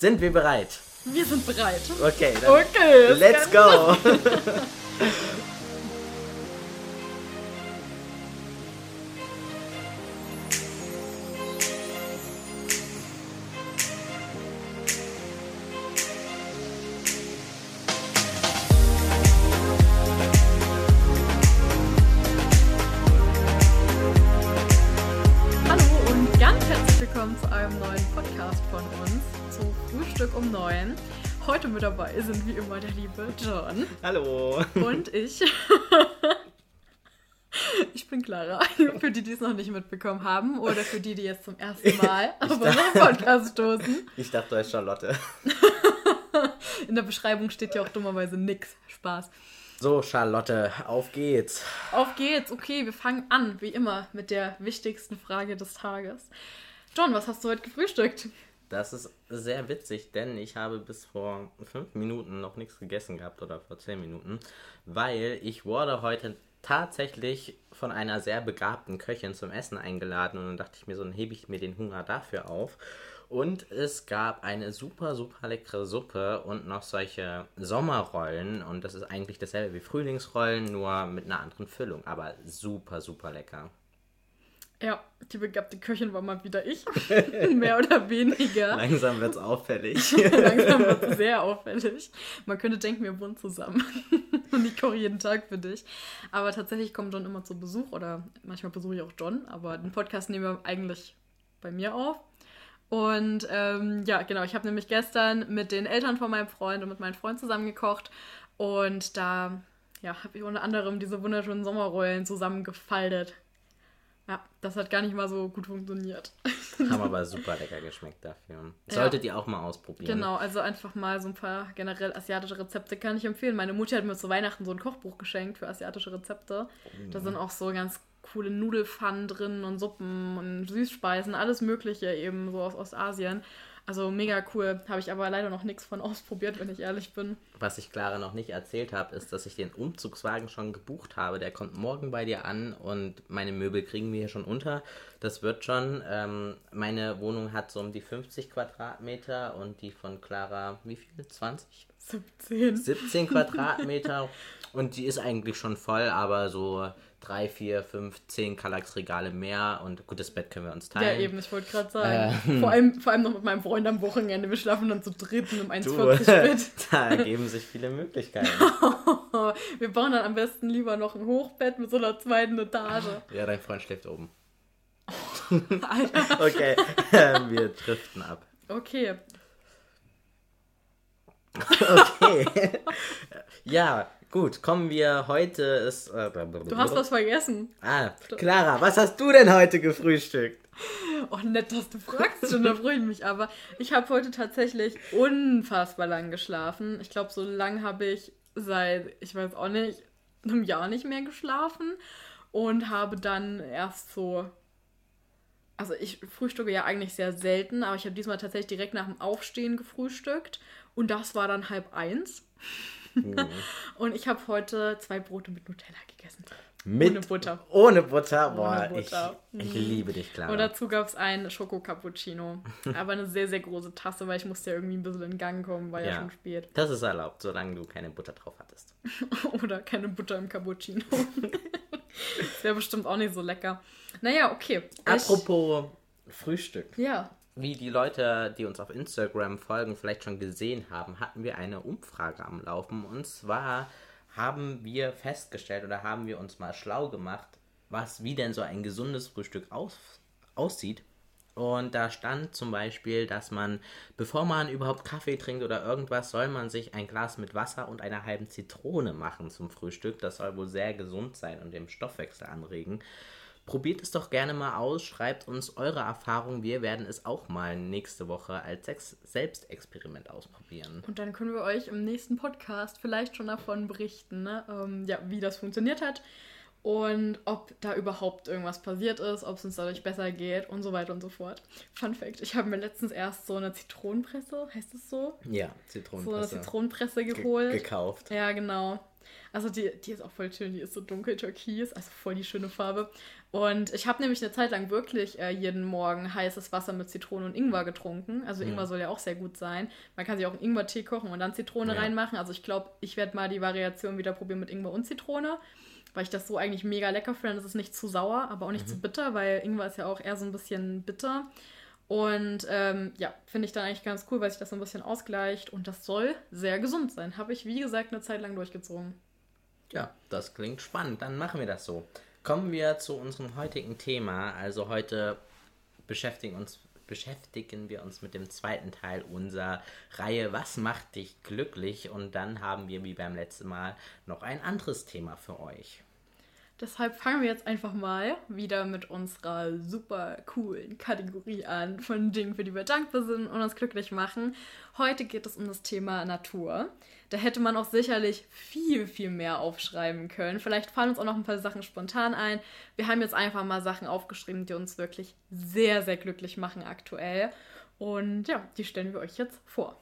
Sind wir bereit? Wir sind bereit. Okay, dann Okay. let's go. Hallo. und ich. Ich bin Clara, für die, die es noch nicht mitbekommen haben oder für die, die jetzt zum ersten Mal auf unseren Podcast stoßen. Ich dachte, du heißt Charlotte. In der Beschreibung steht ja auch dummerweise nix. Spaß. So, Charlotte, auf geht's. Auf geht's. Okay, wir fangen an, wie immer, mit der wichtigsten Frage des Tages. John, was hast du heute gefrühstückt? Das ist sehr witzig, denn ich habe bis vor fünf Minuten noch nichts gegessen gehabt oder vor zehn Minuten, weil ich wurde heute tatsächlich von einer sehr begabten Köchin zum Essen eingeladen und dann dachte ich mir so, dann hebe ich mir den Hunger dafür auf. Und es gab eine super, super leckere Suppe und noch solche Sommerrollen. Und das ist eigentlich dasselbe wie Frühlingsrollen, nur mit einer anderen Füllung. Aber super, super lecker. Ja, die begabte Köchin war mal wieder ich. Mehr oder weniger. Langsam wird's auffällig. Langsam wird es sehr auffällig. Man könnte denken, wir wohnen zusammen. Und ich koche jeden Tag für dich. Aber tatsächlich kommt John immer zu Besuch oder manchmal besuche ich auch John. Aber den Podcast nehmen wir eigentlich bei mir auf. Und ähm, ja, genau, ich habe nämlich gestern mit den Eltern von meinem Freund und mit meinem Freund zusammen gekocht. Und da ja, habe ich unter anderem diese wunderschönen Sommerrollen zusammengefaltet. Ja, das hat gar nicht mal so gut funktioniert. Haben aber super lecker geschmeckt dafür. Solltet ihr auch mal ausprobieren. Genau, also einfach mal so ein paar generell asiatische Rezepte kann ich empfehlen. Meine Mutter hat mir zu Weihnachten so ein Kochbuch geschenkt für asiatische Rezepte. Da sind auch so ganz coole Nudelpfannen drin und Suppen und Süßspeisen, alles Mögliche eben so aus Ostasien. Also mega cool. Habe ich aber leider noch nichts von ausprobiert, wenn ich ehrlich bin. Was ich Clara noch nicht erzählt habe, ist, dass ich den Umzugswagen schon gebucht habe. Der kommt morgen bei dir an und meine Möbel kriegen wir hier schon unter. Das wird schon. Ähm, meine Wohnung hat so um die 50 Quadratmeter und die von Clara, wie viel? 20? 17. 17 Quadratmeter. Und die ist eigentlich schon voll, aber so 3, 4, 5, 10 Kallax-Regale mehr und gutes Bett können wir uns Ja, teilen. eben, ich wollte gerade sagen. Ähm. Vor, allem, vor allem noch mit meinem Freund am Wochenende. Wir schlafen dann zu dritt in einem Du, 1,40-Bett. da ergeben sich viele Möglichkeiten. Wir bauen dann am besten lieber noch ein Hochbett mit so einer zweiten Etage. Ja, dein Freund schläft oben. Alter. Okay, ähm, wir driften ab. Okay. Okay. ja, gut, kommen wir heute ist. Äh, Du hast was vergessen. Ah, Clara, was hast du denn heute gefrühstückt? Oh, nett, dass du fragst schon, da freue ich mich. Aber ich habe heute tatsächlich unfassbar lang geschlafen. Ich glaube, so lang habe ich seit, ich weiß auch nicht, einem Jahr nicht mehr geschlafen. Und habe dann erst so. Also ich frühstücke ja eigentlich sehr selten, aber ich habe diesmal tatsächlich direkt nach dem Aufstehen gefrühstückt. Und das war dann halb eins. Und ich habe heute zwei Brote mit Nutella gegessen. Mit Ohne Butter. Ohne Butter, boah, Ohne Butter. Ich, ich liebe dich, Clara. Und dazu gab es ein Schoko-Cappuccino. Aber eine sehr, sehr große Tasse, weil ich musste ja irgendwie ein bisschen in Gang kommen, war ja, Ja. schon spät. Das ist erlaubt, solange du keine Butter drauf hattest. Oder keine Butter im Cappuccino. wäre bestimmt auch nicht so lecker. Naja, okay. Ich- Apropos Frühstück. Ja. Wie die Leute, die uns auf Instagram folgen, vielleicht schon gesehen haben, hatten wir eine Umfrage am Laufen. Und zwar haben wir festgestellt oder haben wir uns mal schlau gemacht, was wie denn so ein gesundes Frühstück aus, aussieht. Und da stand zum Beispiel, dass man, bevor man überhaupt Kaffee trinkt oder irgendwas, soll man sich ein Glas mit Wasser und einer halben Zitrone machen zum Frühstück. Das soll wohl sehr gesund sein und den Stoffwechsel anregen. Probiert es doch gerne mal aus, schreibt uns eure Erfahrungen. Wir werden es auch mal nächste Woche als Sex Selbstexperiment ausprobieren. Und dann können wir euch im nächsten Podcast vielleicht schon davon berichten, ne? ähm, ja, wie das funktioniert hat und ob da überhaupt irgendwas passiert ist, ob es uns dadurch besser geht und so weiter und so fort. Fun Fact: Ich habe mir letztens erst so eine Zitronenpresse, heißt es so? Ja, So eine Zitronenpresse. Zitronenpresse ge- geholt. gekauft. Ja, genau. Also die, die ist auch voll schön, die ist so dunkel türkis, also voll die schöne Farbe. Und ich habe nämlich eine Zeit lang wirklich äh, jeden Morgen heißes Wasser mit Zitrone und Ingwer getrunken. Also Ingwer soll ja auch sehr gut sein. Man kann sich auch einen Ingwer-Tee kochen und dann Zitrone ja. reinmachen. Also ich glaube, ich werde mal die Variation wieder probieren mit Ingwer und Zitrone, weil ich das so eigentlich mega lecker finde. Das ist nicht zu sauer, aber auch nicht mhm. zu bitter, weil Ingwer ist ja auch eher so ein bisschen bitter. Und ähm, ja, finde ich dann eigentlich ganz cool, weil sich das so ein bisschen ausgleicht. Und das soll sehr gesund sein. Habe ich, wie gesagt, eine Zeit lang durchgezogen. Ja, das klingt spannend. Dann machen wir das so. Kommen wir zu unserem heutigen Thema. Also heute beschäftigen, uns, beschäftigen wir uns mit dem zweiten Teil unserer Reihe Was macht dich glücklich? Und dann haben wir wie beim letzten Mal noch ein anderes Thema für euch. Deshalb fangen wir jetzt einfach mal wieder mit unserer super coolen Kategorie an von Dingen, für die wir dankbar sind und uns glücklich machen. Heute geht es um das Thema Natur. Da hätte man auch sicherlich viel, viel mehr aufschreiben können. Vielleicht fallen uns auch noch ein paar Sachen spontan ein. Wir haben jetzt einfach mal Sachen aufgeschrieben, die uns wirklich sehr, sehr glücklich machen aktuell. Und ja, die stellen wir euch jetzt vor.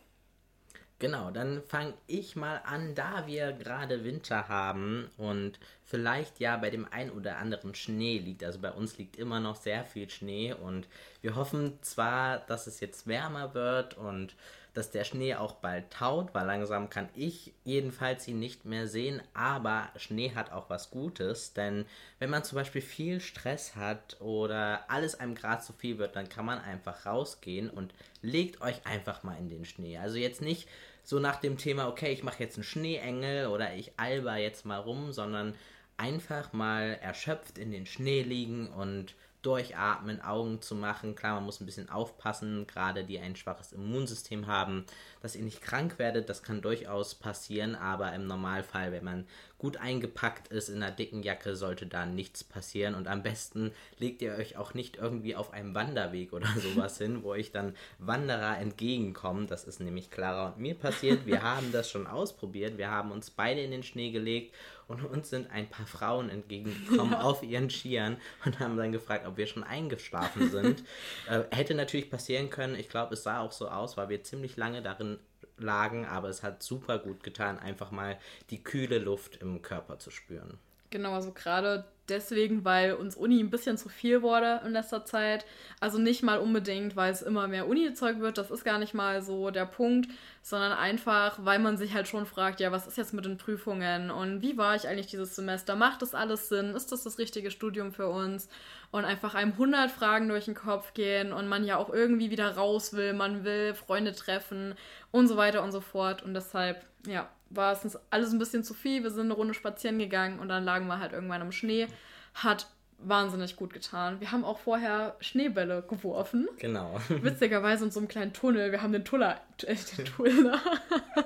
Genau, dann fange ich mal an, da wir gerade Winter haben und vielleicht ja bei dem ein oder anderen Schnee liegt. Also bei uns liegt immer noch sehr viel Schnee und wir hoffen zwar, dass es jetzt wärmer wird und dass der Schnee auch bald taut, weil langsam kann ich jedenfalls ihn nicht mehr sehen, aber Schnee hat auch was Gutes, denn wenn man zum Beispiel viel Stress hat oder alles einem Grad zu viel wird, dann kann man einfach rausgehen und legt euch einfach mal in den Schnee. Also jetzt nicht so nach dem Thema, okay, ich mache jetzt einen Schneeengel oder ich alber jetzt mal rum, sondern einfach mal erschöpft in den Schnee liegen und durchatmen, Augen zu machen. Klar, man muss ein bisschen aufpassen, gerade die ein schwaches Immunsystem haben, dass ihr nicht krank werdet. Das kann durchaus passieren, aber im Normalfall, wenn man gut eingepackt ist in einer dicken Jacke, sollte da nichts passieren. Und am besten legt ihr euch auch nicht irgendwie auf einem Wanderweg oder sowas hin, wo euch dann Wanderer entgegenkommen. Das ist nämlich Clara und mir passiert. Wir haben das schon ausprobiert. Wir haben uns beide in den Schnee gelegt und uns sind ein paar Frauen entgegengekommen ja. auf ihren Skiern und haben dann gefragt, ob wir schon eingeschlafen sind. äh, hätte natürlich passieren können. Ich glaube, es sah auch so aus, weil wir ziemlich lange darin lagen, aber es hat super gut getan, einfach mal die kühle Luft im Körper zu spüren. Genau, also gerade deswegen, weil uns Uni ein bisschen zu viel wurde in letzter Zeit. Also nicht mal unbedingt, weil es immer mehr Uni-Zeug wird, das ist gar nicht mal so der Punkt, sondern einfach, weil man sich halt schon fragt, ja, was ist jetzt mit den Prüfungen und wie war ich eigentlich dieses Semester? Macht das alles Sinn? Ist das das richtige Studium für uns? Und einfach einem 100 Fragen durch den Kopf gehen und man ja auch irgendwie wieder raus will, man will Freunde treffen und so weiter und so fort. Und deshalb, ja, war es uns alles ein bisschen zu viel. Wir sind eine Runde spazieren gegangen und dann lagen wir halt irgendwann im Schnee. Hat wahnsinnig gut getan. Wir haben auch vorher Schneebälle geworfen. Genau. Witzigerweise in so einem kleinen Tunnel. Wir haben den äh, den Tunnel,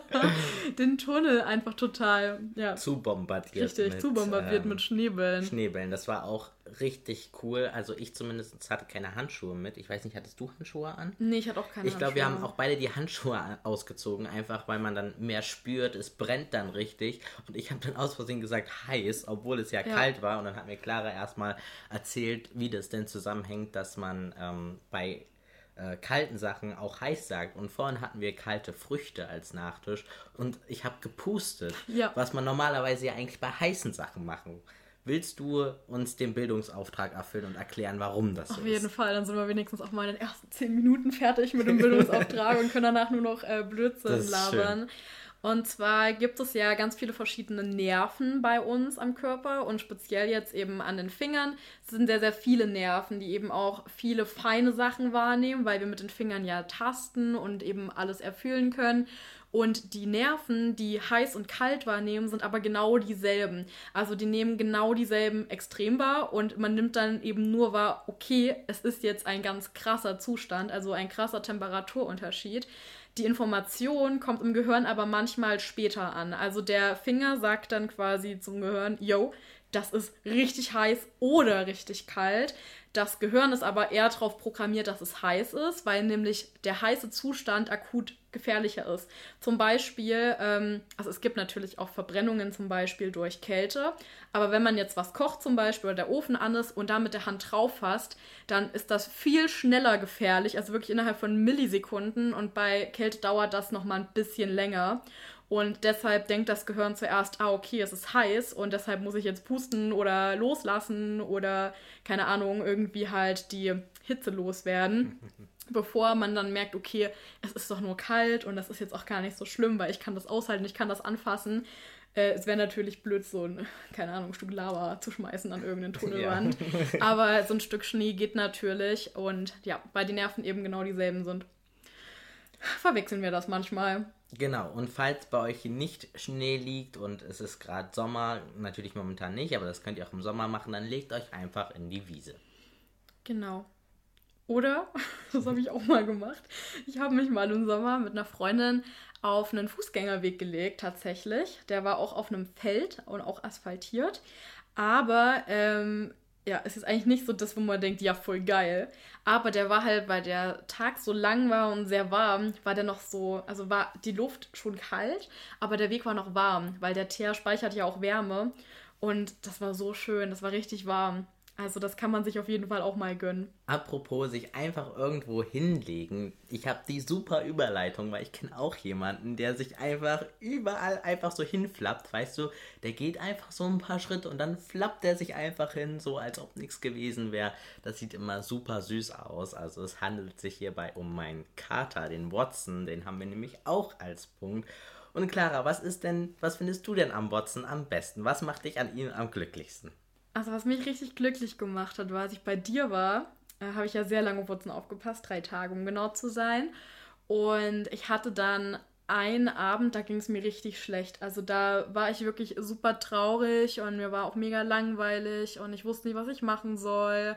den Tunnel einfach total, ja. Zu bombardiert. Richtig, mit, zu bombardiert ähm, mit Schneebällen. Schneebällen. Das war auch richtig cool. Also ich zumindest hatte keine Handschuhe mit. Ich weiß nicht, hattest du Handschuhe an? Nee, ich hatte auch keine Ich glaube, wir haben auch beide die Handschuhe ausgezogen, einfach weil man dann mehr spürt. Es brennt dann richtig. Und ich habe dann aus Versehen gesagt heiß, obwohl es ja, ja, kalt war. Und dann hat mir Clara erstmal erzählt, wie das denn zusammenhängt, dass man ähm, bei äh, kalten Sachen auch heiß sagt. Und vorhin hatten wir kalte Früchte als Nachtisch und ich habe gepustet, ja. was man normalerweise ja eigentlich bei heißen Sachen machen. Willst du uns den Bildungsauftrag erfüllen und erklären, warum das so ist? Auf jeden Fall, dann sind wir wenigstens auch mal in den ersten zehn Minuten fertig mit dem Bildungsauftrag und können danach nur noch äh, Blödsinn labern. Schön. Und zwar gibt es ja ganz viele verschiedene Nerven bei uns am Körper und speziell jetzt eben an den Fingern es sind sehr, sehr viele Nerven, die eben auch viele feine Sachen wahrnehmen, weil wir mit den Fingern ja tasten und eben alles erfüllen können. Und die Nerven, die heiß und kalt wahrnehmen, sind aber genau dieselben. Also die nehmen genau dieselben extrem wahr und man nimmt dann eben nur wahr, okay, es ist jetzt ein ganz krasser Zustand, also ein krasser Temperaturunterschied. Die Information kommt im Gehirn aber manchmal später an. Also der Finger sagt dann quasi zum Gehirn, yo, das ist richtig heiß oder richtig kalt. Das Gehirn ist aber eher darauf programmiert, dass es heiß ist, weil nämlich der heiße Zustand akut gefährlicher ist. Zum Beispiel, ähm, also es gibt natürlich auch Verbrennungen zum Beispiel durch Kälte, aber wenn man jetzt was kocht zum Beispiel oder der Ofen an ist und da mit der Hand drauf fasst, dann ist das viel schneller gefährlich, also wirklich innerhalb von Millisekunden und bei Kälte dauert das nochmal ein bisschen länger. Und deshalb denkt das Gehirn zuerst, ah, okay, es ist heiß und deshalb muss ich jetzt pusten oder loslassen oder, keine Ahnung, irgendwie halt die Hitze loswerden. bevor man dann merkt, okay, es ist doch nur kalt und das ist jetzt auch gar nicht so schlimm, weil ich kann das aushalten, ich kann das anfassen. Äh, es wäre natürlich blöd, so ein, keine Ahnung, ein Stück Lava zu schmeißen an irgendeine Tunnelwand. Ja. Aber so ein Stück Schnee geht natürlich und ja, weil die Nerven eben genau dieselben sind, verwechseln wir das manchmal. Genau, und falls bei euch nicht Schnee liegt und es ist gerade Sommer, natürlich momentan nicht, aber das könnt ihr auch im Sommer machen, dann legt euch einfach in die Wiese. Genau. Oder, das habe ich auch mal gemacht, ich habe mich mal im Sommer mit einer Freundin auf einen Fußgängerweg gelegt, tatsächlich. Der war auch auf einem Feld und auch asphaltiert. Aber ähm, ja, es ist eigentlich nicht so das, wo man denkt, ja, voll geil. Aber der war halt, weil der Tag so lang war und sehr warm, war der noch so, also war die Luft schon kalt, aber der Weg war noch warm, weil der Teer speichert ja auch Wärme. Und das war so schön, das war richtig warm. Also das kann man sich auf jeden Fall auch mal gönnen. Apropos sich einfach irgendwo hinlegen. Ich habe die super Überleitung, weil ich kenne auch jemanden, der sich einfach überall einfach so hinflappt. Weißt du, der geht einfach so ein paar Schritte und dann flappt er sich einfach hin, so als ob nichts gewesen wäre. Das sieht immer super süß aus. Also es handelt sich hierbei um meinen Kater, den Watson. Den haben wir nämlich auch als Punkt. Und Clara, was ist denn, was findest du denn am Watson am besten? Was macht dich an ihm am glücklichsten? Also was mich richtig glücklich gemacht hat, war, als ich bei dir war, äh, habe ich ja sehr lange Wurzeln aufgepasst, drei Tage, um genau zu sein. Und ich hatte dann einen Abend, da ging es mir richtig schlecht. Also da war ich wirklich super traurig und mir war auch mega langweilig und ich wusste nicht, was ich machen soll.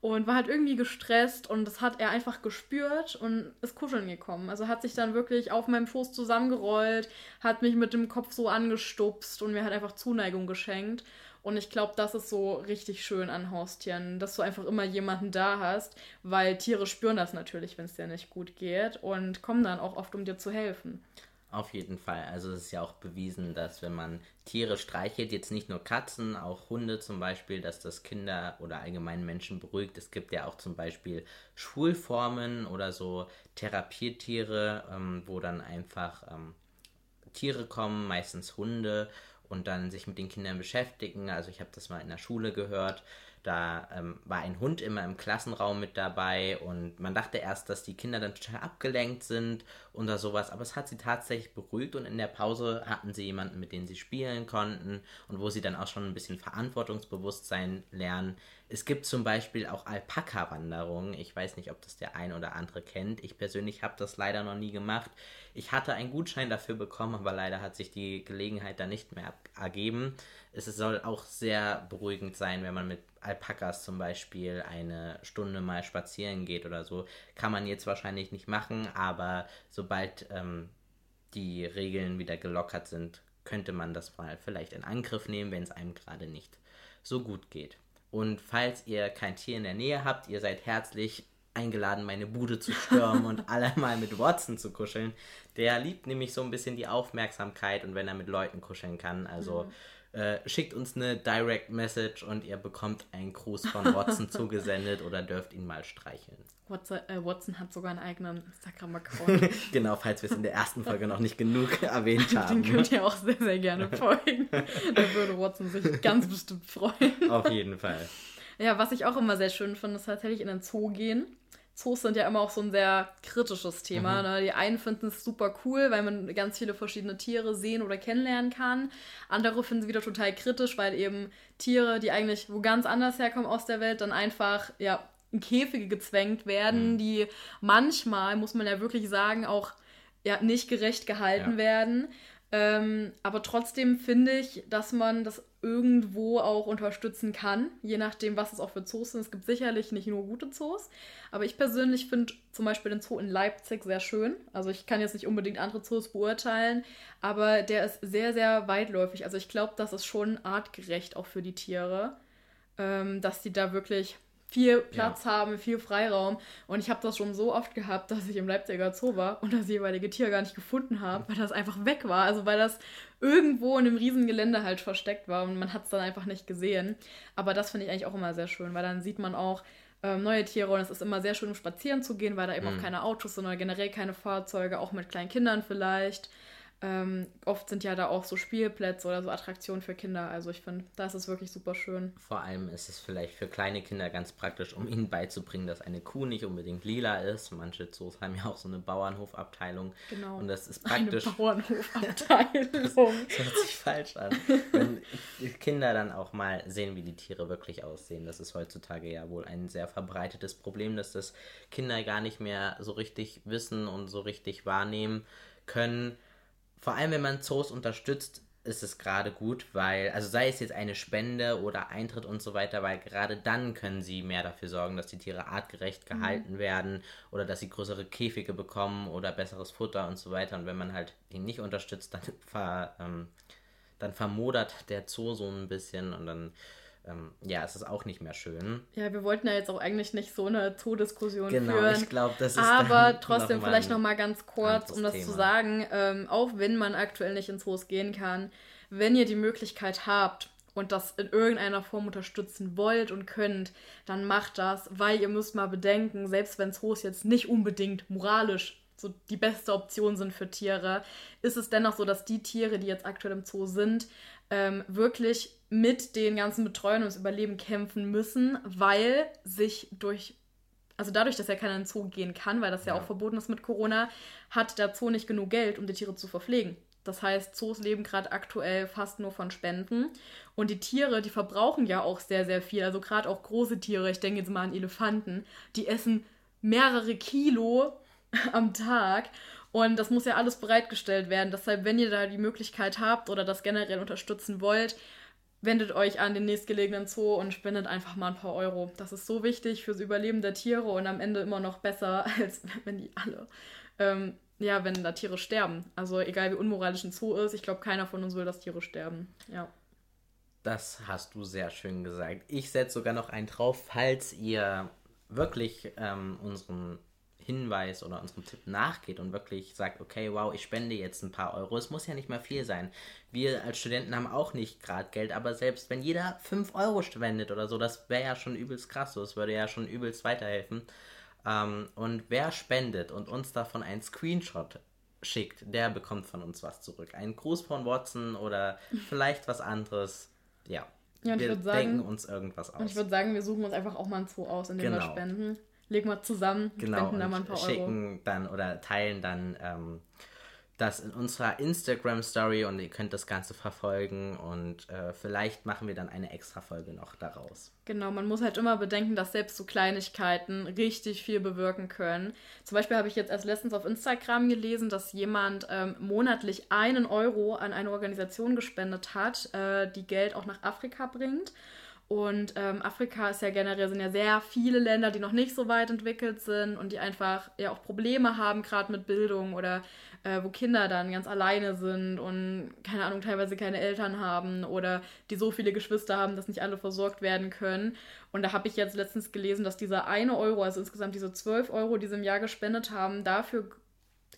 Und war halt irgendwie gestresst und das hat er einfach gespürt und ist kuscheln gekommen. Also hat sich dann wirklich auf meinem Schoß zusammengerollt, hat mich mit dem Kopf so angestupst und mir hat einfach Zuneigung geschenkt. Und ich glaube, das ist so richtig schön an Haustieren, dass du einfach immer jemanden da hast, weil Tiere spüren das natürlich, wenn es dir nicht gut geht und kommen dann auch oft, um dir zu helfen. Auf jeden Fall. Also es ist ja auch bewiesen, dass wenn man Tiere streichelt, jetzt nicht nur Katzen, auch Hunde zum Beispiel, dass das Kinder oder allgemein Menschen beruhigt. Es gibt ja auch zum Beispiel Schulformen oder so Therapietiere, ähm, wo dann einfach ähm, Tiere kommen, meistens Hunde und dann sich mit den Kindern beschäftigen. Also ich habe das mal in der Schule gehört. Da ähm, war ein Hund immer im Klassenraum mit dabei und man dachte erst, dass die Kinder dann total abgelenkt sind oder sowas, aber es hat sie tatsächlich beruhigt und in der Pause hatten sie jemanden, mit dem sie spielen konnten und wo sie dann auch schon ein bisschen Verantwortungsbewusstsein lernen. Es gibt zum Beispiel auch Alpaka-Wanderungen. Ich weiß nicht, ob das der ein oder andere kennt. Ich persönlich habe das leider noch nie gemacht. Ich hatte einen Gutschein dafür bekommen, aber leider hat sich die Gelegenheit da nicht mehr ergeben. Es soll auch sehr beruhigend sein, wenn man mit Alpakas zum Beispiel eine Stunde mal spazieren geht oder so. Kann man jetzt wahrscheinlich nicht machen, aber sobald ähm, die Regeln wieder gelockert sind, könnte man das mal vielleicht in Angriff nehmen, wenn es einem gerade nicht so gut geht. Und falls ihr kein Tier in der Nähe habt, ihr seid herzlich eingeladen, meine Bude zu stürmen und alle mal mit Watson zu kuscheln. Der liebt nämlich so ein bisschen die Aufmerksamkeit und wenn er mit Leuten kuscheln kann. Also mhm. äh, schickt uns eine Direct Message und ihr bekommt einen Gruß von Watson zugesendet oder dürft ihn mal streicheln. Watson, äh, Watson hat sogar einen eigenen Instagram-Account. genau, falls wir es in der ersten Folge noch nicht genug erwähnt haben. Den könnt ihr auch sehr, sehr gerne folgen. da würde Watson sich ganz bestimmt freuen. Auf jeden Fall. Ja, was ich auch immer sehr schön finde, ist tatsächlich in den Zoo gehen. Zoos sind ja immer auch so ein sehr kritisches Thema. Mhm. Ne? Die einen finden es super cool, weil man ganz viele verschiedene Tiere sehen oder kennenlernen kann. Andere finden es wieder total kritisch, weil eben Tiere, die eigentlich wo ganz anders herkommen aus der Welt, dann einfach ja in Käfige gezwängt werden, mhm. die manchmal, muss man ja wirklich sagen, auch ja, nicht gerecht gehalten ja. werden. Ähm, aber trotzdem finde ich, dass man das irgendwo auch unterstützen kann, je nachdem, was es auch für Zoos sind. Es gibt sicherlich nicht nur gute Zoos, aber ich persönlich finde zum Beispiel den Zoo in Leipzig sehr schön. Also ich kann jetzt nicht unbedingt andere Zoos beurteilen, aber der ist sehr, sehr weitläufig. Also ich glaube, das ist schon artgerecht auch für die Tiere, ähm, dass die da wirklich viel Platz ja. haben, viel Freiraum. Und ich habe das schon so oft gehabt, dass ich im Leipziger Zoo war und das jeweilige Tier gar nicht gefunden habe, weil das einfach weg war. Also weil das irgendwo in einem riesen Gelände halt versteckt war und man hat es dann einfach nicht gesehen. Aber das finde ich eigentlich auch immer sehr schön, weil dann sieht man auch ähm, neue Tiere und es ist immer sehr schön, um spazieren zu gehen, weil da eben mhm. auch keine Autos, sondern generell keine Fahrzeuge, auch mit kleinen Kindern vielleicht. Ähm, oft sind ja da auch so Spielplätze oder so Attraktionen für Kinder. Also ich finde, das ist wirklich super schön. Vor allem ist es vielleicht für kleine Kinder ganz praktisch, um ihnen beizubringen, dass eine Kuh nicht unbedingt lila ist. Manche Zoos haben ja auch so eine Bauernhofabteilung. Genau. Und das ist praktisch. Eine Bauernhofabteilung. das, das hört sich falsch an. Wenn Kinder dann auch mal sehen, wie die Tiere wirklich aussehen. Das ist heutzutage ja wohl ein sehr verbreitetes Problem, dass das Kinder gar nicht mehr so richtig wissen und so richtig wahrnehmen können vor allem wenn man Zoos unterstützt, ist es gerade gut, weil, also sei es jetzt eine Spende oder Eintritt und so weiter, weil gerade dann können sie mehr dafür sorgen, dass die Tiere artgerecht mhm. gehalten mhm. werden oder dass sie größere Käfige bekommen oder besseres Futter und so weiter. Und wenn man halt ihn nicht unterstützt, dann, ver, ähm, dann vermodert der Zoo so ein bisschen und dann ähm, ja, es ist auch nicht mehr schön. Ja, wir wollten ja jetzt auch eigentlich nicht so eine Zoodiskussion genau, führen. ich glaube, das ist Aber trotzdem noch vielleicht noch mal ganz kurz, um das Thema. zu sagen, ähm, auch wenn man aktuell nicht ins Zoos gehen kann, wenn ihr die Möglichkeit habt und das in irgendeiner Form unterstützen wollt und könnt, dann macht das, weil ihr müsst mal bedenken, selbst wenn Zoos jetzt nicht unbedingt moralisch so die beste Option sind für Tiere, ist es dennoch so, dass die Tiere, die jetzt aktuell im Zoo sind, ähm, wirklich mit den ganzen Betreuern ums Überleben kämpfen müssen, weil sich durch, also dadurch, dass er keiner in den Zoo gehen kann, weil das ja, ja auch verboten ist mit Corona, hat der Zoo nicht genug Geld, um die Tiere zu verpflegen. Das heißt, Zoos leben gerade aktuell fast nur von Spenden. Und die Tiere, die verbrauchen ja auch sehr, sehr viel. Also gerade auch große Tiere, ich denke jetzt mal an Elefanten, die essen mehrere Kilo am Tag. Und das muss ja alles bereitgestellt werden. Deshalb, wenn ihr da die Möglichkeit habt oder das generell unterstützen wollt, wendet euch an den nächstgelegenen Zoo und spendet einfach mal ein paar Euro. Das ist so wichtig fürs Überleben der Tiere und am Ende immer noch besser, als wenn die alle, ähm, ja, wenn da Tiere sterben. Also egal wie unmoralisch ein Zoo ist, ich glaube, keiner von uns will, dass Tiere sterben. Ja. Das hast du sehr schön gesagt. Ich setze sogar noch einen drauf, falls ihr wirklich ähm, unseren Hinweis oder unserem Tipp nachgeht und wirklich sagt, okay, wow, ich spende jetzt ein paar Euro. Es muss ja nicht mal viel sein. Wir als Studenten haben auch nicht gerade Geld, aber selbst wenn jeder 5 Euro spendet oder so, das wäre ja schon übelst krass. Das würde ja schon übelst weiterhelfen. Ähm, und wer spendet und uns davon einen Screenshot schickt, der bekommt von uns was zurück. Ein Gruß von Watson oder vielleicht was anderes. Ja. Ja, wir sagen, denken uns irgendwas aus. Und ich würde sagen, wir suchen uns einfach auch mal ein Zoo aus, in dem genau. wir spenden legen wir zusammen, genau, spenden da mal ein paar schicken Euro. dann oder teilen dann ähm, das in unserer Instagram Story und ihr könnt das Ganze verfolgen und äh, vielleicht machen wir dann eine extra Folge noch daraus. Genau, man muss halt immer bedenken, dass selbst so Kleinigkeiten richtig viel bewirken können. Zum Beispiel habe ich jetzt erst letztens auf Instagram gelesen, dass jemand ähm, monatlich einen Euro an eine Organisation gespendet hat, äh, die Geld auch nach Afrika bringt. Und ähm, Afrika ist ja generell, sind ja sehr viele Länder, die noch nicht so weit entwickelt sind und die einfach ja auch Probleme haben, gerade mit Bildung oder äh, wo Kinder dann ganz alleine sind und keine Ahnung, teilweise keine Eltern haben oder die so viele Geschwister haben, dass nicht alle versorgt werden können. Und da habe ich jetzt letztens gelesen, dass dieser eine Euro, also insgesamt diese 12 Euro, die sie im Jahr gespendet haben, dafür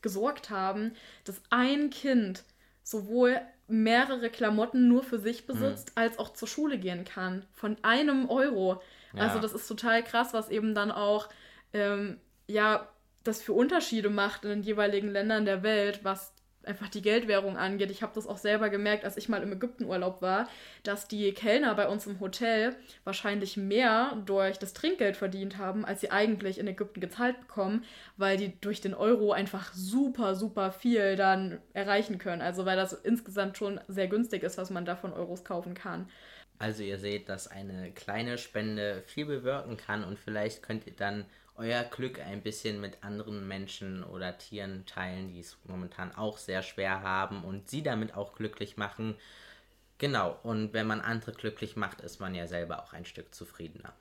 gesorgt haben, dass ein Kind sowohl mehrere Klamotten nur für sich besitzt, mhm. als auch zur Schule gehen kann. Von einem Euro. Ja. Also das ist total krass, was eben dann auch, ähm, ja, das für Unterschiede macht in den jeweiligen Ländern der Welt, was einfach die Geldwährung angeht. Ich habe das auch selber gemerkt, als ich mal im Ägyptenurlaub war, dass die Kellner bei uns im Hotel wahrscheinlich mehr durch das Trinkgeld verdient haben, als sie eigentlich in Ägypten gezahlt bekommen, weil die durch den Euro einfach super, super viel dann erreichen können. Also weil das insgesamt schon sehr günstig ist, was man da von Euros kaufen kann. Also ihr seht, dass eine kleine Spende viel bewirken kann und vielleicht könnt ihr dann euer Glück ein bisschen mit anderen Menschen oder Tieren teilen, die es momentan auch sehr schwer haben und sie damit auch glücklich machen. Genau, und wenn man andere glücklich macht, ist man ja selber auch ein Stück zufriedener.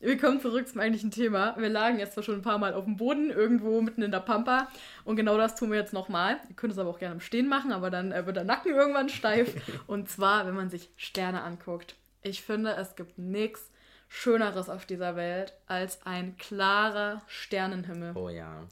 Wir kommen zurück zum eigentlichen Thema. Wir lagen jetzt zwar schon ein paar Mal auf dem Boden, irgendwo mitten in der Pampa. Und genau das tun wir jetzt nochmal. Ihr könnt es aber auch gerne im Stehen machen, aber dann äh, wird der Nacken irgendwann steif. und zwar, wenn man sich Sterne anguckt. Ich finde, es gibt nichts Schöneres auf dieser Welt als ein klarer Sternenhimmel. Oh ja.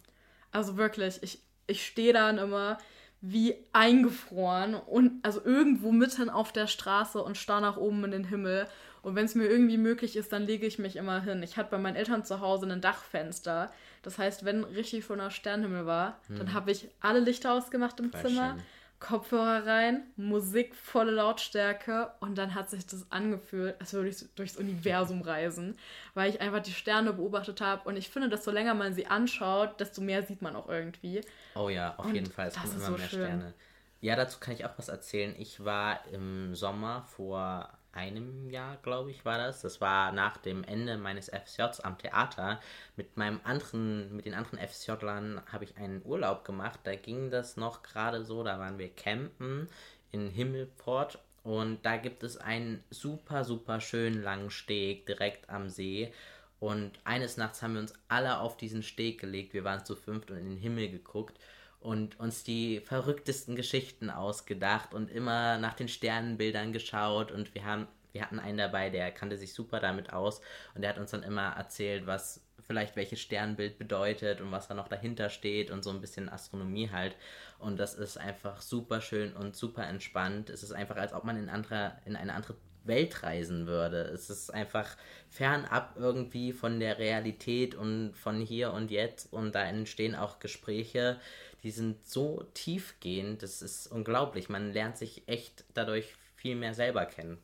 Also wirklich, ich, ich stehe dann immer wie eingefroren und also irgendwo mitten auf der Straße und starr nach oben in den Himmel. Und wenn es mir irgendwie möglich ist, dann lege ich mich immer hin. Ich hatte bei meinen Eltern zu Hause ein Dachfenster. Das heißt, wenn richtig schöner Sternenhimmel war, hm. dann habe ich alle Lichter ausgemacht im Voll Zimmer, schön. Kopfhörer rein, Musik, volle Lautstärke und dann hat sich das angefühlt, als würde ich durchs Universum reisen, weil ich einfach die Sterne beobachtet habe und ich finde, desto länger man sie anschaut, desto mehr sieht man auch irgendwie. Oh ja, auf und jeden Fall, es kommen immer so mehr schön. Sterne. Ja, dazu kann ich auch was erzählen. Ich war im Sommer vor einem Jahr, glaube ich, war das. Das war nach dem Ende meines FSJs am Theater. Mit meinem anderen, mit den anderen FSJlern habe ich einen Urlaub gemacht. Da ging das noch gerade so. Da waren wir campen in Himmelport und da gibt es einen super, super schönen langen Steg direkt am See. Und eines Nachts haben wir uns alle auf diesen Steg gelegt. Wir waren zu fünft und in den Himmel geguckt und uns die verrücktesten Geschichten ausgedacht und immer nach den Sternenbildern geschaut und wir haben wir hatten einen dabei, der kannte sich super damit aus und der hat uns dann immer erzählt, was vielleicht welches Sternbild bedeutet und was da noch dahinter steht und so ein bisschen Astronomie halt. Und das ist einfach super schön und super entspannt. Es ist einfach, als ob man in, andere, in eine andere Welt reisen würde. Es ist einfach fernab irgendwie von der Realität und von hier und jetzt und da entstehen auch Gespräche, die sind so tiefgehend, das ist unglaublich. Man lernt sich echt dadurch viel mehr selber kennen.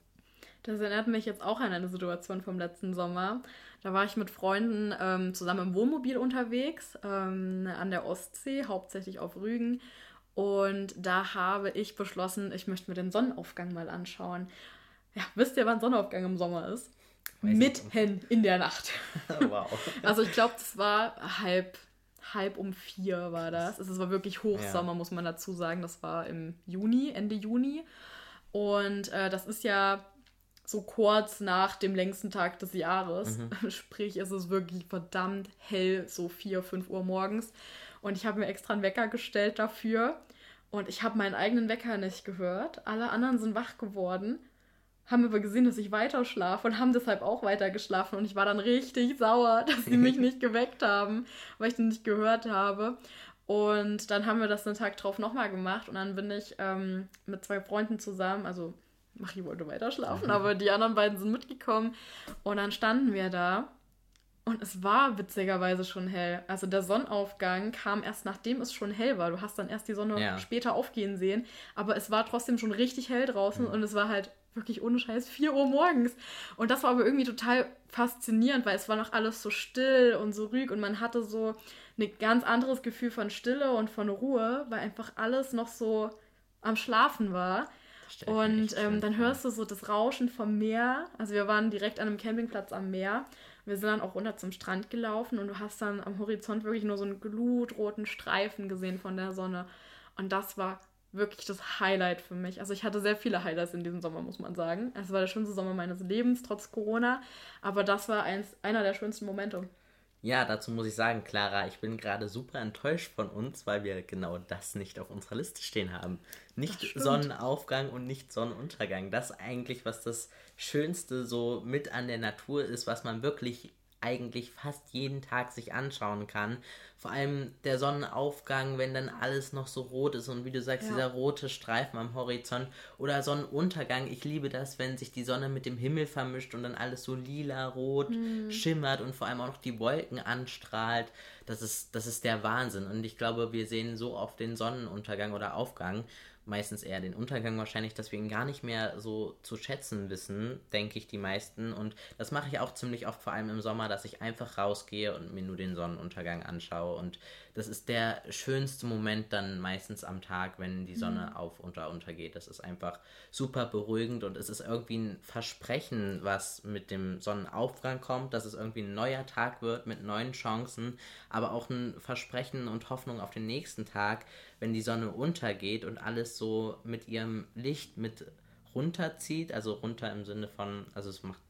Das erinnert mich jetzt auch an eine Situation vom letzten Sommer. Da war ich mit Freunden ähm, zusammen im Wohnmobil unterwegs, ähm, an der Ostsee, hauptsächlich auf Rügen. Und da habe ich beschlossen, ich möchte mir den Sonnenaufgang mal anschauen. Ja, wisst ihr, wann Sonnenaufgang im Sommer ist? Weiß Mitten in der Nacht. wow. Also ich glaube, das war halb halb um vier war das. Es war wirklich Hochsommer, ja. muss man dazu sagen. Das war im Juni, Ende Juni. Und äh, das ist ja so kurz nach dem längsten Tag des Jahres. Mhm. Sprich, es ist wirklich verdammt hell, so vier, fünf Uhr morgens. Und ich habe mir extra einen Wecker gestellt dafür. Und ich habe meinen eigenen Wecker nicht gehört. Alle anderen sind wach geworden haben aber gesehen, dass ich weiter schlafe und haben deshalb auch weiter geschlafen. Und ich war dann richtig sauer, dass sie mich nicht geweckt haben, weil ich den nicht gehört habe. Und dann haben wir das den Tag drauf nochmal gemacht und dann bin ich ähm, mit zwei Freunden zusammen, also Machi wollte weiter schlafen, mhm. aber die anderen beiden sind mitgekommen und dann standen wir da und es war witzigerweise schon hell. Also der Sonnenaufgang kam erst nachdem es schon hell war. Du hast dann erst die Sonne ja. später aufgehen sehen, aber es war trotzdem schon richtig hell draußen mhm. und es war halt wirklich ohne Scheiß 4 Uhr morgens. Und das war aber irgendwie total faszinierend, weil es war noch alles so still und so ruhig und man hatte so ein ganz anderes Gefühl von Stille und von Ruhe, weil einfach alles noch so am Schlafen war. Und ähm, dann hörst du so das Rauschen vom Meer. Also wir waren direkt an einem Campingplatz am Meer. Wir sind dann auch runter zum Strand gelaufen und du hast dann am Horizont wirklich nur so einen glutroten Streifen gesehen von der Sonne. Und das war wirklich das Highlight für mich. Also ich hatte sehr viele Highlights in diesem Sommer, muss man sagen. Es war der schönste Sommer meines Lebens, trotz Corona. Aber das war eins, einer der schönsten Momente. Ja, dazu muss ich sagen, Clara, ich bin gerade super enttäuscht von uns, weil wir genau das nicht auf unserer Liste stehen haben. Nicht Sonnenaufgang und nicht Sonnenuntergang. Das eigentlich, was das Schönste so mit an der Natur ist, was man wirklich eigentlich fast jeden Tag sich anschauen kann. Vor allem der Sonnenaufgang, wenn dann alles noch so rot ist und wie du sagst, ja. dieser rote Streifen am Horizont oder Sonnenuntergang. Ich liebe das, wenn sich die Sonne mit dem Himmel vermischt und dann alles so lila, rot mhm. schimmert und vor allem auch noch die Wolken anstrahlt. Das ist, das ist der Wahnsinn. Und ich glaube, wir sehen so oft den Sonnenuntergang oder Aufgang meistens eher den Untergang wahrscheinlich, dass wir ihn gar nicht mehr so zu schätzen wissen, denke ich die meisten. Und das mache ich auch ziemlich oft, vor allem im Sommer, dass ich einfach rausgehe und mir nur den Sonnenuntergang anschaue. Und das ist der schönste Moment dann meistens am Tag, wenn die Sonne mhm. auf und untergeht. Das ist einfach super beruhigend und es ist irgendwie ein Versprechen, was mit dem Sonnenaufgang kommt, dass es irgendwie ein neuer Tag wird mit neuen Chancen, aber auch ein Versprechen und Hoffnung auf den nächsten Tag, wenn die Sonne untergeht und alles so mit ihrem Licht mit runterzieht, also runter im Sinne von, also es macht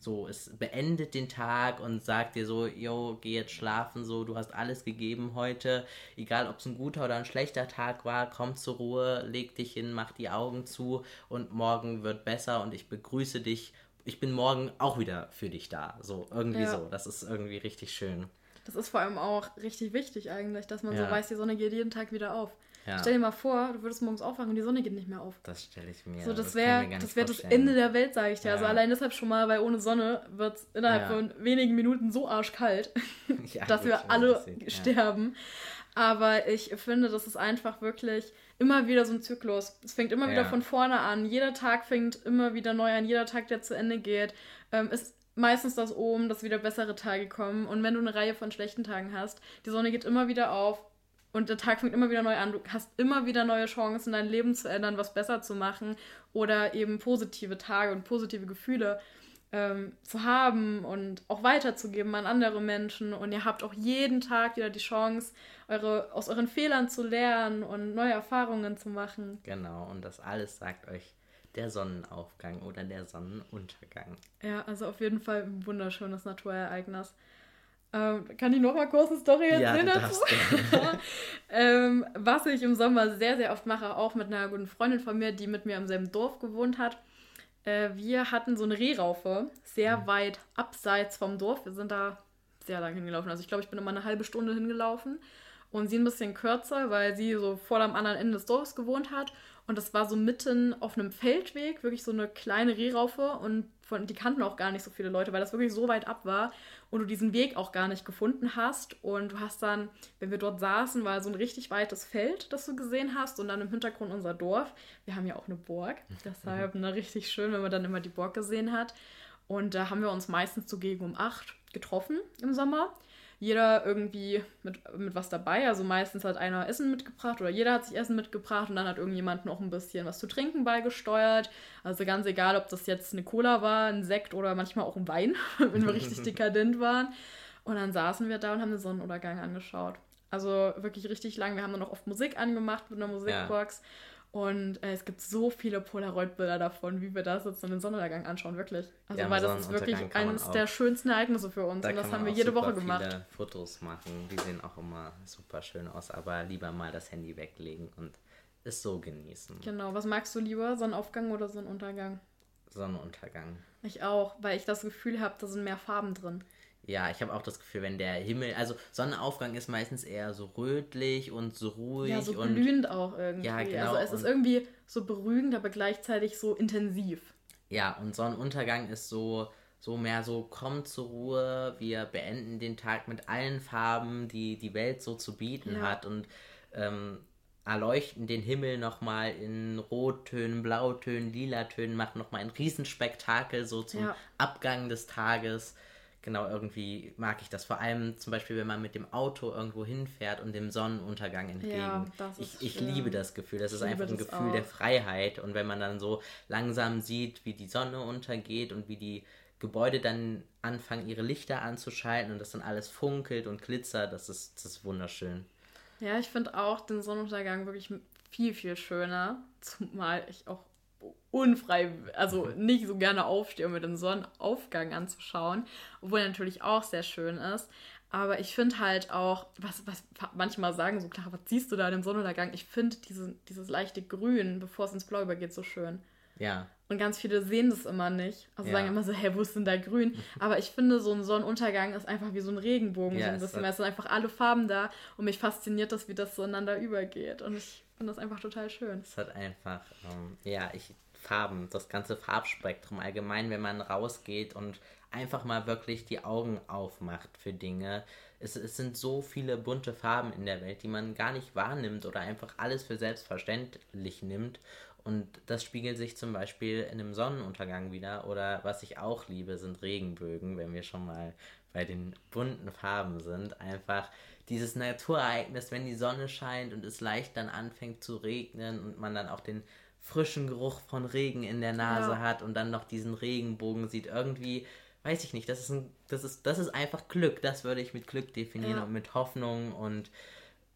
so, es beendet den Tag und sagt dir so, yo, geh jetzt schlafen, so, du hast alles gegeben heute, egal ob es ein guter oder ein schlechter Tag war, komm zur Ruhe, leg dich hin, mach die Augen zu und morgen wird besser und ich begrüße dich. Ich bin morgen auch wieder für dich da. So, irgendwie ja. so. Das ist irgendwie richtig schön. Das ist vor allem auch richtig wichtig eigentlich, dass man ja. so weiß, die Sonne geht jeden Tag wieder auf. Ja. Stell dir mal vor, du würdest morgens aufwachen und die Sonne geht nicht mehr auf. Das stelle ich mir. So, das wäre das, wär das Ende der Welt, sage ich dir. Also ja. Also allein deshalb schon mal, weil ohne Sonne wird es innerhalb ja. von wenigen Minuten so arschkalt, dass wir alle sterben. Aber ich finde, das ist einfach wirklich immer wieder so ein Zyklus. Es fängt immer wieder von vorne an. Jeder Tag fängt immer wieder neu an. Jeder Tag, der zu Ende geht, ähm, ist meistens das oben, dass wieder bessere Tage kommen. Und wenn du eine Reihe von schlechten Tagen hast, die Sonne geht immer wieder auf und der Tag fängt immer wieder neu an. Du hast immer wieder neue Chancen, dein Leben zu ändern, was besser zu machen oder eben positive Tage und positive Gefühle ähm, zu haben und auch weiterzugeben an andere Menschen. Und ihr habt auch jeden Tag wieder die Chance, eure, aus euren Fehlern zu lernen und neue Erfahrungen zu machen. Genau, und das alles sagt euch der Sonnenaufgang oder der Sonnenuntergang. Ja, also auf jeden Fall ein wunderschönes Naturereignis. Ähm, kann ich noch mal kurz eine Story erzählen ja, dazu? ähm, was ich im Sommer sehr, sehr oft mache, auch mit einer guten Freundin von mir, die mit mir im selben Dorf gewohnt hat. Äh, wir hatten so eine Rehraufe, sehr mhm. weit abseits vom Dorf. Wir sind da sehr lange hingelaufen. Also ich glaube, ich bin immer eine halbe Stunde hingelaufen. Und sie ein bisschen kürzer, weil sie so voll am anderen Ende des Dorfs gewohnt hat. Und das war so mitten auf einem Feldweg, wirklich so eine kleine Rehraufe. Und von, die kannten auch gar nicht so viele Leute, weil das wirklich so weit ab war und du diesen Weg auch gar nicht gefunden hast. Und du hast dann, wenn wir dort saßen, war so ein richtig weites Feld, das du gesehen hast. Und dann im Hintergrund unser Dorf. Wir haben ja auch eine Burg. Deshalb ne, richtig schön, wenn man dann immer die Burg gesehen hat. Und da haben wir uns meistens so gegen um acht getroffen im Sommer jeder irgendwie mit, mit was dabei. Also meistens hat einer Essen mitgebracht oder jeder hat sich Essen mitgebracht und dann hat irgendjemand noch ein bisschen was zu trinken beigesteuert. Also ganz egal, ob das jetzt eine Cola war, ein Sekt oder manchmal auch ein Wein, wenn wir richtig dekadent waren. Und dann saßen wir da und haben den Sonnenuntergang angeschaut. Also wirklich richtig lang. Wir haben dann auch oft Musik angemacht mit einer Musikbox. Ja. Und äh, es gibt so viele Polaroid-Bilder davon, wie wir da sitzen und den Sonnenuntergang anschauen, wirklich. Also, ja, weil das ist wirklich eines der schönsten Ereignisse für uns. Da und das haben wir jede Woche gemacht. Viele Fotos machen, die sehen auch immer super schön aus, aber lieber mal das Handy weglegen und es so genießen. Genau, was magst du lieber, Sonnenaufgang oder Sonnenuntergang? Sonnenuntergang. Ich auch, weil ich das Gefühl habe, da sind mehr Farben drin. Ja, ich habe auch das Gefühl, wenn der Himmel, also Sonnenaufgang ist meistens eher so rötlich und so ruhig. Ja, so und, glühend auch irgendwie. Ja, genau. Also es ist irgendwie so beruhigend, aber gleichzeitig so intensiv. Ja, und Sonnenuntergang ist so, so mehr so, komm zur Ruhe, wir beenden den Tag mit allen Farben, die die Welt so zu bieten ja. hat und ähm, erleuchten den Himmel nochmal in Rottönen, Blautönen, Lilatönen, machen nochmal ein Riesenspektakel so zum ja. Abgang des Tages genau, irgendwie mag ich das. Vor allem zum Beispiel, wenn man mit dem Auto irgendwo hinfährt und dem Sonnenuntergang entgegen. Ja, ich, ich liebe das Gefühl. Das ist einfach ein Gefühl auch. der Freiheit. Und wenn man dann so langsam sieht, wie die Sonne untergeht und wie die Gebäude dann anfangen, ihre Lichter anzuschalten und das dann alles funkelt und glitzert, das ist, das ist wunderschön. Ja, ich finde auch den Sonnenuntergang wirklich viel, viel schöner. Zumal ich auch unfrei, also nicht so gerne aufstehe, um mir den Sonnenaufgang anzuschauen, obwohl er natürlich auch sehr schön ist. Aber ich finde halt auch, was, was manchmal sagen, so klar, was siehst du da in dem Sonnenuntergang? Ich finde diese, dieses leichte Grün, bevor es ins Blau übergeht, so schön. Ja. Und ganz viele sehen das immer nicht. Also ja. sagen immer so, hä, wo ist denn da grün? Aber ich finde, so ein Sonnenuntergang ist einfach wie so ein Regenbogen. Ja, so ein bisschen. Es sind einfach alle Farben da und mich fasziniert das, wie das so ineinander übergeht. Und ich finde das einfach total schön. Es hat einfach, ähm, ja, ich Farben, das ganze Farbspektrum allgemein, wenn man rausgeht und einfach mal wirklich die Augen aufmacht für Dinge. Es, es sind so viele bunte Farben in der Welt, die man gar nicht wahrnimmt oder einfach alles für selbstverständlich nimmt. Und das spiegelt sich zum Beispiel in einem Sonnenuntergang wieder. Oder was ich auch liebe, sind Regenbögen, wenn wir schon mal bei den bunten Farben sind. Einfach dieses Naturereignis, wenn die Sonne scheint und es leicht dann anfängt zu regnen und man dann auch den frischen Geruch von Regen in der Nase ja. hat und dann noch diesen Regenbogen sieht. Irgendwie, weiß ich nicht, das ist, ein, das ist, das ist einfach Glück. Das würde ich mit Glück definieren ja. und mit Hoffnung und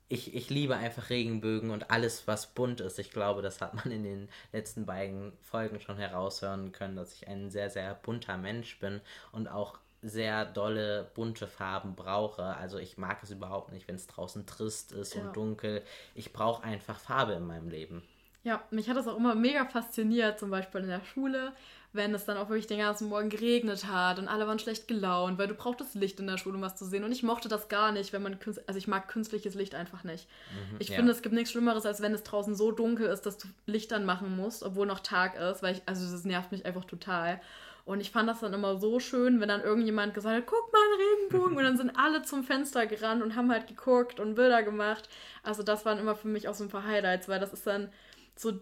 ich, ich liebe einfach Regenbögen und alles, was bunt ist. Ich glaube, das hat man in den letzten beiden Folgen schon heraushören können, dass ich ein sehr, sehr bunter Mensch bin und auch sehr dolle bunte Farben brauche. Also ich mag es überhaupt nicht, wenn es draußen trist ist ja. und dunkel. Ich brauche einfach Farbe in meinem Leben. Ja, mich hat das auch immer mega fasziniert, zum Beispiel in der Schule, wenn es dann auch wirklich den ganzen Morgen geregnet hat und alle waren schlecht gelaunt, weil du brauchtest Licht in der Schule, um was zu sehen. Und ich mochte das gar nicht, wenn man, also ich mag künstliches Licht einfach nicht. Mhm, ich ja. finde, es gibt nichts Schlimmeres, als wenn es draußen so dunkel ist, dass du Licht dann machen musst, obwohl noch Tag ist, weil ich, also das nervt mich einfach total. Und ich fand das dann immer so schön, wenn dann irgendjemand gesagt hat, guck mal einen Regenbogen. und dann sind alle zum Fenster gerannt und haben halt geguckt und Bilder gemacht. Also das waren immer für mich auch so ein paar Highlights, weil das ist dann so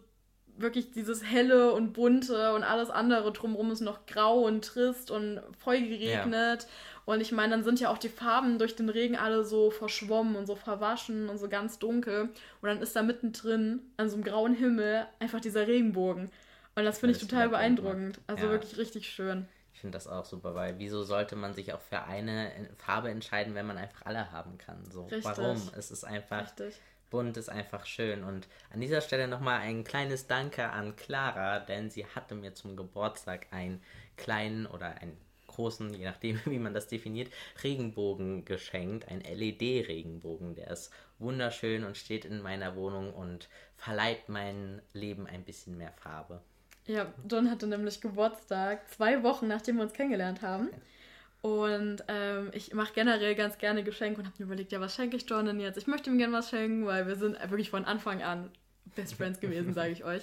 wirklich dieses helle und bunte und alles andere drumherum ist noch grau und trist und voll geregnet. Ja. Und ich meine, dann sind ja auch die Farben durch den Regen alle so verschwommen und so verwaschen und so ganz dunkel. Und dann ist da mittendrin an so einem grauen Himmel einfach dieser Regenbogen. Und das finde ich total beeindruckend. Also ja. wirklich richtig schön. Ich finde das auch super, weil wieso sollte man sich auch für eine Farbe entscheiden, wenn man einfach alle haben kann? So, Richtig. warum? Es ist einfach. Richtig. Bunt ist einfach schön. Und an dieser Stelle nochmal ein kleines Danke an Clara, denn sie hatte mir zum Geburtstag einen kleinen oder einen großen, je nachdem, wie man das definiert, Regenbogen geschenkt. Ein LED-Regenbogen. Der ist wunderschön und steht in meiner Wohnung und verleiht mein Leben ein bisschen mehr Farbe. Ja, John hatte nämlich Geburtstag, zwei Wochen nachdem wir uns kennengelernt haben. Und ähm, ich mache generell ganz gerne Geschenke und habe mir überlegt, ja, was schenke ich John denn jetzt? Ich möchte ihm gerne was schenken, weil wir sind wirklich von Anfang an Best Friends gewesen, sage ich euch.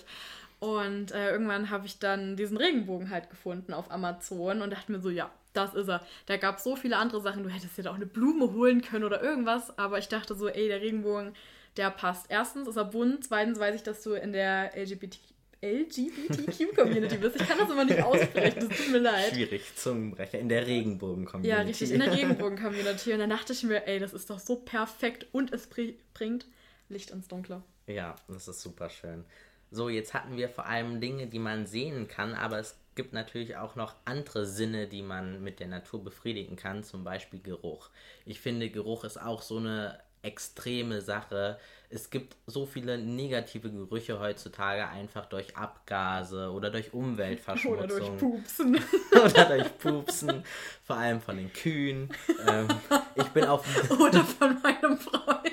Und äh, irgendwann habe ich dann diesen Regenbogen halt gefunden auf Amazon und dachte mir so, ja, das ist er. Da gab es so viele andere Sachen, du hättest dir da auch eine Blume holen können oder irgendwas, aber ich dachte so, ey, der Regenbogen, der passt. Erstens ist er bunt, zweitens weiß ich, dass du in der LGBT LGBTQ-Community bist. Ich kann das immer nicht aussprechen, das tut mir leid. Schwierig, Zungenbrecher. In der Regenbogen-Community. Ja, richtig, in der Regenbogen-Community. Und dann dachte ich mir, ey, das ist doch so perfekt und es bringt Licht ins Dunkle. Ja, das ist super schön. So, jetzt hatten wir vor allem Dinge, die man sehen kann, aber es gibt natürlich auch noch andere Sinne, die man mit der Natur befriedigen kann, zum Beispiel Geruch. Ich finde, Geruch ist auch so eine extreme Sache. Es gibt so viele negative Gerüche heutzutage einfach durch Abgase oder durch Umweltverschmutzung. Oder durch Pupsen. oder durch Pupsen, vor allem von den Kühen. Ähm, ich bin auf... oder von meinem Freund.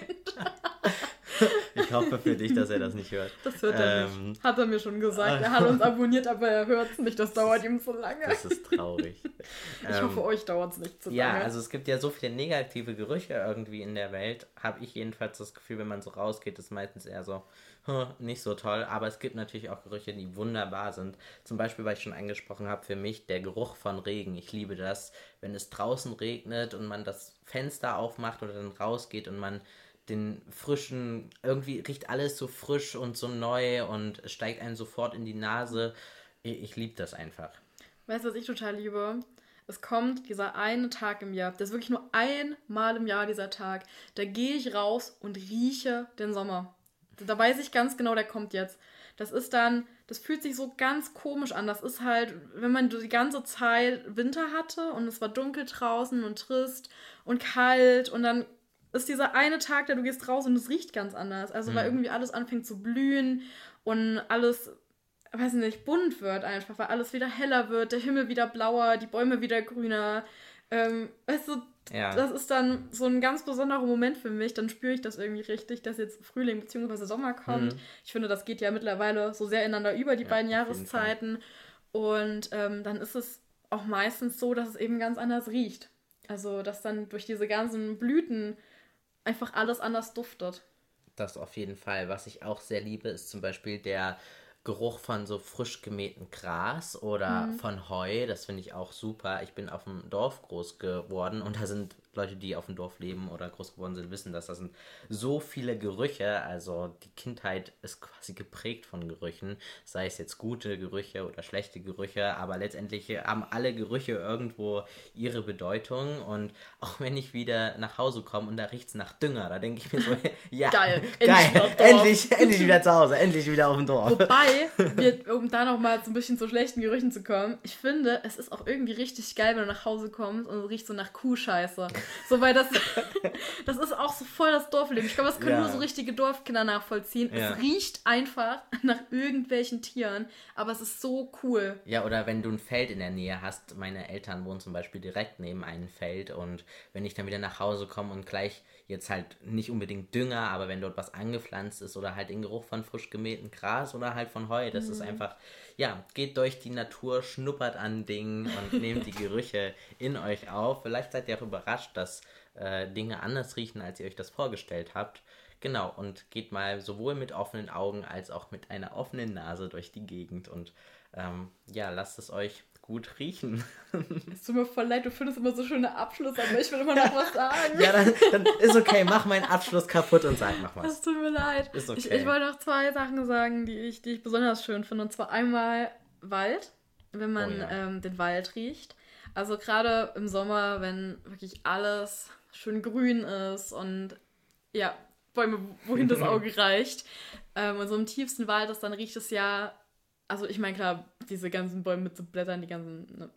Ich hoffe für dich, dass er das nicht hört. Das hört er ähm, nicht. Hat er mir schon gesagt. Er hat uns abonniert, aber er hört es nicht. Das dauert ihm so lange. Das ist traurig. ich ähm, hoffe, euch dauert es nicht so ja, lange. Ja, also es gibt ja so viele negative Gerüche irgendwie in der Welt. Habe ich jedenfalls das Gefühl, wenn man so rausgeht, ist meistens eher so, nicht so toll. Aber es gibt natürlich auch Gerüche, die wunderbar sind. Zum Beispiel, weil ich schon angesprochen habe, für mich der Geruch von Regen. Ich liebe das, wenn es draußen regnet und man das Fenster aufmacht oder dann rausgeht und man den frischen, irgendwie riecht alles so frisch und so neu und steigt einem sofort in die Nase. Ich, ich liebe das einfach. Weißt du, was ich total liebe? Es kommt dieser eine Tag im Jahr, das ist wirklich nur einmal im Jahr dieser Tag. Da gehe ich raus und rieche den Sommer. Da weiß ich ganz genau, der kommt jetzt. Das ist dann, das fühlt sich so ganz komisch an. Das ist halt, wenn man die ganze Zeit Winter hatte und es war dunkel draußen und trist und kalt und dann ist dieser eine Tag, da du gehst raus und es riecht ganz anders. Also, mhm. weil irgendwie alles anfängt zu blühen und alles, weiß nicht, bunt wird einfach, weil alles wieder heller wird, der Himmel wieder blauer, die Bäume wieder grüner. Ähm, weißt du, ja. das ist dann so ein ganz besonderer Moment für mich. Dann spüre ich das irgendwie richtig, dass jetzt Frühling bzw. Sommer kommt. Mhm. Ich finde, das geht ja mittlerweile so sehr ineinander über, die ja, beiden Jahreszeiten. Und ähm, dann ist es auch meistens so, dass es eben ganz anders riecht. Also, dass dann durch diese ganzen Blüten einfach alles anders duftet. Das auf jeden Fall. Was ich auch sehr liebe, ist zum Beispiel der Geruch von so frisch gemähtem Gras oder mhm. von Heu. Das finde ich auch super. Ich bin auf dem Dorf groß geworden und da sind Leute, die auf dem Dorf leben oder groß geworden sind, wissen, dass das sind so viele Gerüche. Also die Kindheit ist quasi geprägt von Gerüchen, sei es jetzt gute Gerüche oder schlechte Gerüche, aber letztendlich haben alle Gerüche irgendwo ihre Bedeutung. Und auch wenn ich wieder nach Hause komme und da riecht es nach Dünger, da denke ich mir so, ja, geil, geil. Endlich, endlich wieder zu Hause, endlich wieder auf dem Dorf. Wobei, wir, um da nochmal so ein bisschen zu schlechten Gerüchen zu kommen, ich finde, es ist auch irgendwie richtig geil, wenn du nach Hause kommst und es riecht so nach Kuhscheiße. So, weil das, das ist auch so voll das Dorfleben. Ich glaube, das können ja. nur so richtige Dorfkinder nachvollziehen. Ja. Es riecht einfach nach irgendwelchen Tieren, aber es ist so cool. Ja, oder wenn du ein Feld in der Nähe hast. Meine Eltern wohnen zum Beispiel direkt neben einem Feld und wenn ich dann wieder nach Hause komme und gleich jetzt halt nicht unbedingt Dünger, aber wenn dort was angepflanzt ist oder halt den Geruch von frisch gemähtem Gras oder halt von Heu, das mhm. ist einfach, ja, geht durch die Natur, schnuppert an Dingen und nehmt die Gerüche in euch auf. Vielleicht seid ihr auch überrascht, dass äh, Dinge anders riechen, als ihr euch das vorgestellt habt. Genau, und geht mal sowohl mit offenen Augen als auch mit einer offenen Nase durch die Gegend und ähm, ja, lasst es euch gut riechen. Es tut mir voll leid, du findest immer so schöne Abschlüsse, aber ich will immer noch was sagen. ja, dann, dann, ist okay, mach meinen Abschluss kaputt und sag noch was. Es tut mir leid. Ist okay. Ich, ich wollte noch zwei Sachen sagen, die ich, die ich besonders schön finde. Und zwar einmal Wald, wenn man oh ja. ähm, den Wald riecht. Also gerade im Sommer, wenn wirklich alles schön grün ist und ja, Bäume, wohin das Auge reicht. Ähm, und so im tiefsten Wald ist, dann riecht es ja, also ich meine, klar, diese ganzen Bäume mit so Blättern, die ganzen, ne,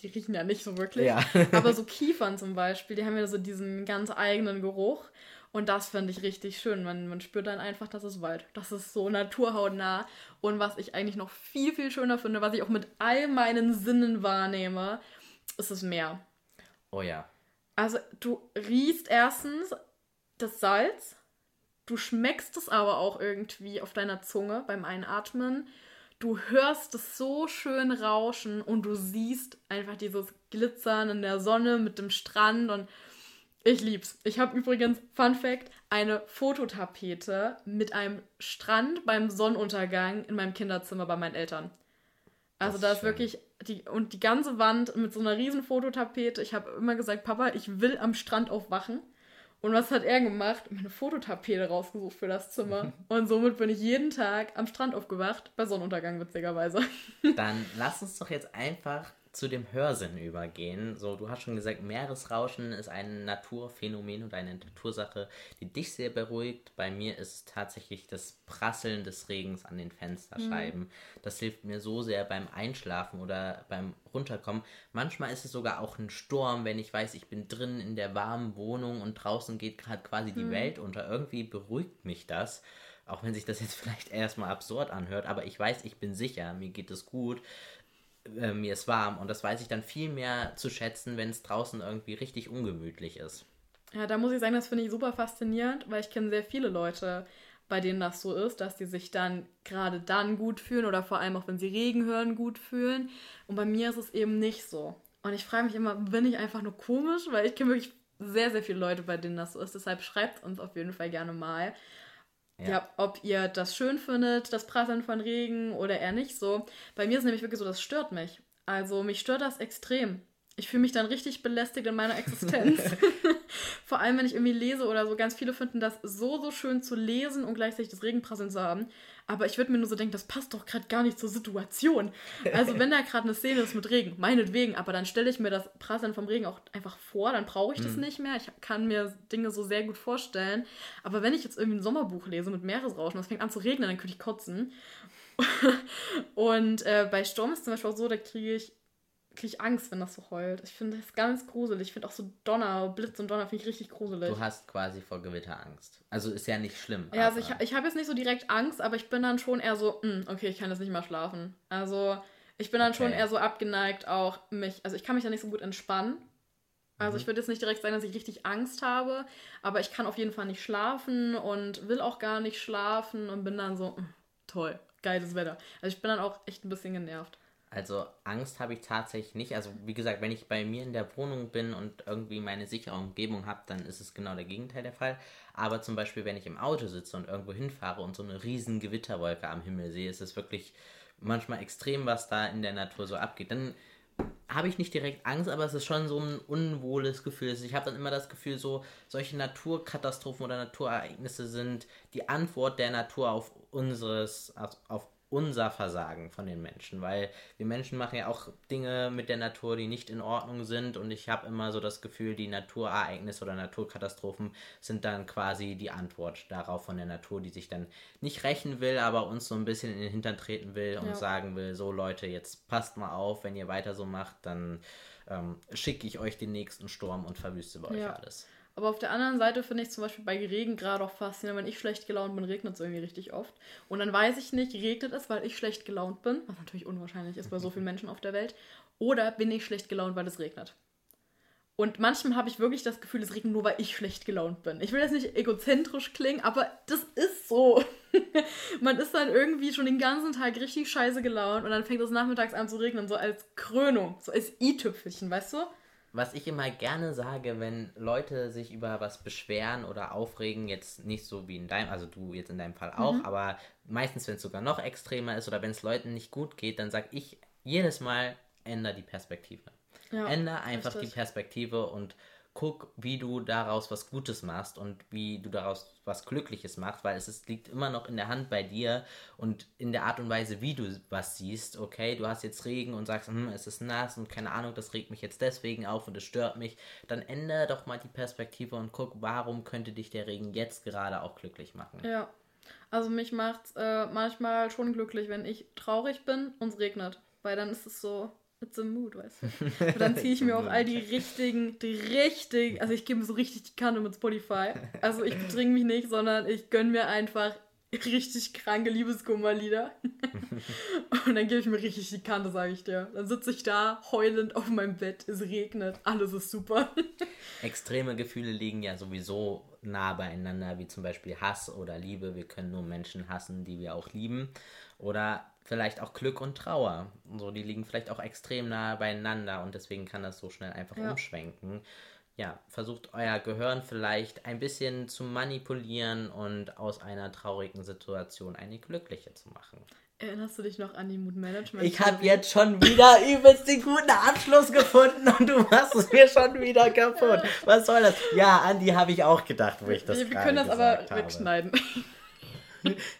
die riechen ja nicht so wirklich. Ja. aber so Kiefern zum Beispiel, die haben ja so diesen ganz eigenen Geruch. Und das finde ich richtig schön. Man, man spürt dann einfach, das ist Wald. Das ist so naturhautnah. Und was ich eigentlich noch viel, viel schöner finde, was ich auch mit all meinen Sinnen wahrnehme, ist das Meer. Oh ja. Also du riechst erstens das Salz, du schmeckst es aber auch irgendwie auf deiner Zunge beim Einatmen. Du hörst es so schön rauschen und du siehst einfach dieses Glitzern in der Sonne mit dem Strand und ich lieb's. Ich habe übrigens, Fun Fact, eine Fototapete mit einem Strand beim Sonnenuntergang in meinem Kinderzimmer bei meinen Eltern. Also da ist wirklich die und die ganze Wand mit so einer riesen Fototapete. Ich habe immer gesagt, Papa, ich will am Strand aufwachen. Und was hat er gemacht? Meine Fototapete rausgesucht für das Zimmer. Und somit bin ich jeden Tag am Strand aufgewacht, bei Sonnenuntergang witzigerweise. Dann lass uns doch jetzt einfach zu dem Hörsinn übergehen. So, du hast schon gesagt, Meeresrauschen ist ein Naturphänomen und eine Natursache, die dich sehr beruhigt. Bei mir ist es tatsächlich das Prasseln des Regens an den Fensterscheiben. Mhm. Das hilft mir so sehr beim Einschlafen oder beim Runterkommen. Manchmal ist es sogar auch ein Sturm, wenn ich weiß, ich bin drin in der warmen Wohnung und draußen geht gerade quasi die mhm. Welt unter. Irgendwie beruhigt mich das auch wenn sich das jetzt vielleicht erstmal absurd anhört, aber ich weiß, ich bin sicher, mir geht es gut äh, mir ist warm. Und das weiß ich dann viel mehr zu schätzen, wenn es draußen irgendwie richtig ungemütlich ist. Ja, da muss ich sagen, das finde ich super faszinierend, weil ich kenne sehr viele Leute, bei denen das so ist, dass die sich dann gerade dann gut fühlen oder vor allem auch wenn sie Regen hören, gut fühlen. Und bei mir ist es eben nicht so. Und ich frage mich immer, bin ich einfach nur komisch? Weil ich kenne wirklich sehr, sehr viele Leute, bei denen das so ist. Deshalb schreibt uns auf jeden Fall gerne mal. Ja. ja. ob ihr das schön findet, das Prasseln von Regen oder eher nicht so. Bei mir ist nämlich wirklich so, das stört mich. Also mich stört das extrem. Ich fühle mich dann richtig belästigt in meiner Existenz. Vor allem, wenn ich irgendwie lese oder so. Ganz viele finden das so, so schön zu lesen und gleichzeitig das Regenprasseln zu haben. Aber ich würde mir nur so denken, das passt doch gerade gar nicht zur Situation. Also, wenn da gerade eine Szene ist mit Regen, meinetwegen, aber dann stelle ich mir das Prasseln vom Regen auch einfach vor, dann brauche ich das mhm. nicht mehr. Ich kann mir Dinge so sehr gut vorstellen. Aber wenn ich jetzt irgendwie ein Sommerbuch lese mit Meeresrauschen, das fängt an zu regnen, dann könnte ich kotzen. und äh, bei Sturm ist zum Beispiel auch so, da kriege ich kriege ich Angst, wenn das so heult. Ich finde das ganz gruselig. Ich finde auch so Donner, Blitz und Donner finde ich richtig gruselig. Du hast quasi vor Gewitter Angst. Also ist ja nicht schlimm. Ja, also ich, ich habe jetzt nicht so direkt Angst, aber ich bin dann schon eher so, hm, okay, ich kann jetzt nicht mal schlafen. Also ich bin dann okay. schon eher so abgeneigt, auch mich, also ich kann mich da nicht so gut entspannen. Also mhm. ich würde jetzt nicht direkt sagen, dass ich richtig Angst habe, aber ich kann auf jeden Fall nicht schlafen und will auch gar nicht schlafen und bin dann so, hm, toll, geiles Wetter. Also ich bin dann auch echt ein bisschen genervt. Also Angst habe ich tatsächlich nicht. Also wie gesagt, wenn ich bei mir in der Wohnung bin und irgendwie meine sichere Umgebung habe, dann ist es genau der Gegenteil der Fall. Aber zum Beispiel, wenn ich im Auto sitze und irgendwo hinfahre und so eine riesen Gewitterwolke am Himmel sehe, ist es wirklich manchmal extrem, was da in der Natur so abgeht. Dann habe ich nicht direkt Angst, aber es ist schon so ein unwohles Gefühl. Also ich habe dann immer das Gefühl, so solche Naturkatastrophen oder Naturereignisse sind die Antwort der Natur auf unseres, auf unser Versagen von den Menschen, weil wir Menschen machen ja auch Dinge mit der Natur, die nicht in Ordnung sind und ich habe immer so das Gefühl, die Naturereignisse oder Naturkatastrophen sind dann quasi die Antwort darauf von der Natur, die sich dann nicht rächen will, aber uns so ein bisschen in den Hintern treten will und ja. sagen will, so Leute, jetzt passt mal auf, wenn ihr weiter so macht, dann ähm, schicke ich euch den nächsten Sturm und verwüste bei ja. euch alles. Aber auf der anderen Seite finde ich zum Beispiel bei Regen gerade auch faszinierend, wenn ich schlecht gelaunt bin, regnet es irgendwie richtig oft. Und dann weiß ich nicht, regnet es, weil ich schlecht gelaunt bin, was natürlich unwahrscheinlich ist bei so vielen Menschen auf der Welt, oder bin ich schlecht gelaunt, weil es regnet. Und manchmal habe ich wirklich das Gefühl, es regnet nur, weil ich schlecht gelaunt bin. Ich will jetzt nicht egozentrisch klingen, aber das ist so. Man ist dann irgendwie schon den ganzen Tag richtig scheiße gelaunt und dann fängt es nachmittags an zu regnen, so als Krönung, so als i-Tüpfelchen, weißt du? Was ich immer gerne sage, wenn Leute sich über was beschweren oder aufregen, jetzt nicht so wie in deinem, also du jetzt in deinem Fall auch, mhm. aber meistens, wenn es sogar noch extremer ist oder wenn es Leuten nicht gut geht, dann sag ich jedes Mal änder die Perspektive. Ja, änder einfach richtig. die Perspektive und guck, wie du daraus was Gutes machst und wie du daraus was Glückliches machst, weil es ist, liegt immer noch in der Hand bei dir und in der Art und Weise, wie du was siehst. Okay, du hast jetzt Regen und sagst, hm, es ist nass und keine Ahnung, das regt mich jetzt deswegen auf und es stört mich. Dann ändere doch mal die Perspektive und guck, warum könnte dich der Regen jetzt gerade auch glücklich machen. Ja. Also mich macht äh, manchmal schon glücklich, wenn ich traurig bin und es regnet. Weil dann ist es so, it's a mood, weißt du. Und dann ziehe ich mir auch all die richtigen, die richtigen, also ich gebe mir so richtig die Kante mit Spotify. Also ich betrinke mich nicht, sondern ich gönne mir einfach richtig kranke Liebeskummerlieder. und dann gebe ich mir richtig die Kante, sage ich dir. Dann sitze ich da heulend auf meinem Bett, es regnet, alles ist super. Extreme Gefühle liegen ja sowieso nah beieinander, wie zum Beispiel Hass oder Liebe. Wir können nur Menschen hassen, die wir auch lieben. Oder vielleicht auch Glück und Trauer. So, die liegen vielleicht auch extrem nah beieinander und deswegen kann das so schnell einfach Ja. umschwenken. Ja, versucht euer Gehirn vielleicht ein bisschen zu manipulieren und aus einer traurigen Situation eine glückliche zu machen. Erinnerst du dich noch an die Mood Management? Ich habe jetzt schon wieder übelst den guten Abschluss gefunden und du machst es mir schon wieder kaputt. Was soll das? Ja, Andi habe ich auch gedacht, wo ich das wir, wir können das aber habe. wegschneiden.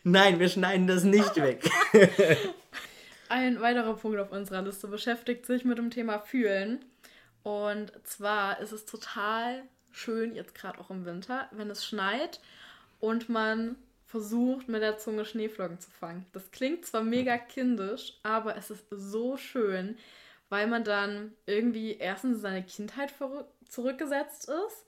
Nein, wir schneiden das nicht weg. Ein weiterer Punkt auf unserer Liste beschäftigt sich mit dem Thema Fühlen. Und zwar ist es total schön, jetzt gerade auch im Winter, wenn es schneit und man versucht mit der Zunge Schneeflocken zu fangen. Das klingt zwar mega kindisch, aber es ist so schön, weil man dann irgendwie erstens in seine Kindheit zurückgesetzt ist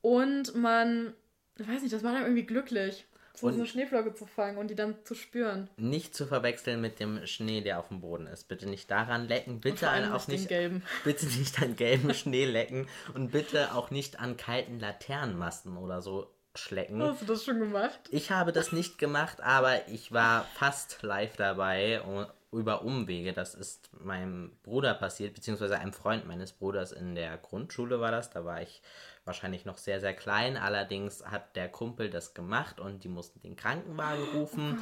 und man, ich weiß nicht, das macht einem irgendwie glücklich, so eine Schneeflocke zu fangen und die dann zu spüren. Nicht zu verwechseln mit dem Schnee, der auf dem Boden ist. Bitte nicht daran lecken. Bitte auch nicht nicht, bitte nicht an gelben Schnee lecken und bitte auch nicht an kalten Laternenmasten oder so schlecken. Hast du das schon gemacht? Ich habe das nicht gemacht, aber ich war fast live dabei über Umwege. Das ist meinem Bruder passiert, beziehungsweise einem Freund meines Bruders in der Grundschule war das. Da war ich wahrscheinlich noch sehr, sehr klein. Allerdings hat der Kumpel das gemacht und die mussten den Krankenwagen rufen.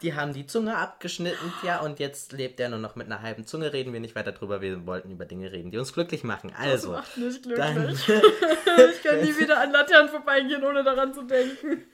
die haben die Zunge abgeschnitten, ja, und jetzt lebt er nur noch mit einer halben Zunge. Reden wir nicht weiter drüber. Wir wollten über Dinge reden, die uns glücklich machen. Also, Das macht mich dann, glücklich. ich kann nie wieder an Laternen vorbeigehen, ohne daran zu denken.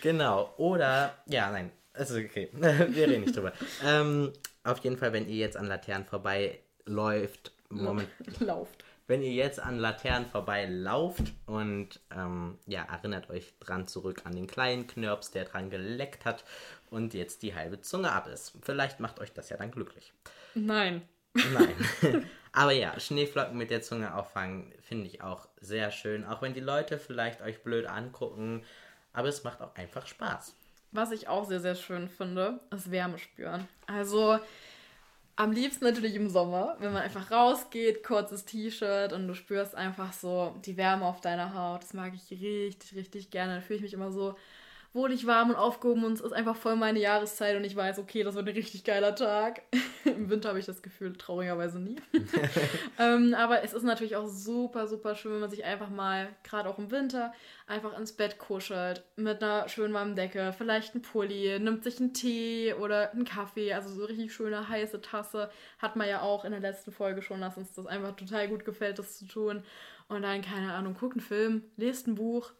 Genau, oder, ja, nein, also okay, wir reden nicht drüber. ähm, auf jeden Fall, wenn ihr jetzt an Laternen vorbeiläuft, Moment, Lauft. wenn ihr jetzt an Laternen vorbeilauft und ähm, ja, erinnert euch dran zurück an den kleinen Knirps, der dran geleckt hat und jetzt die halbe Zunge ab ist. Vielleicht macht euch das ja dann glücklich. Nein. Nein. Aber ja, Schneeflocken mit der Zunge auffangen finde ich auch sehr schön. Auch wenn die Leute vielleicht euch blöd angucken. Aber es macht auch einfach Spaß. Was ich auch sehr, sehr schön finde, ist Wärme spüren. Also am liebsten natürlich im Sommer, wenn man einfach rausgeht, kurzes T-Shirt und du spürst einfach so die Wärme auf deiner Haut. Das mag ich richtig, richtig gerne. Dann fühle ich mich immer so wohlig warm und aufgehoben und es ist einfach voll meine Jahreszeit und ich weiß, okay, das wird ein richtig geiler Tag. Im Winter habe ich das Gefühl, traurigerweise nie. ähm, aber es ist natürlich auch super, super schön, wenn man sich einfach mal, gerade auch im Winter, einfach ins Bett kuschelt mit einer schönen warmen Decke, vielleicht ein Pulli, nimmt sich einen Tee oder einen Kaffee, also so richtig schöne heiße Tasse. Hat man ja auch in der letzten Folge schon, dass uns das einfach total gut gefällt, das zu tun. Und dann, keine Ahnung, guckt einen Film, lest ein Buch.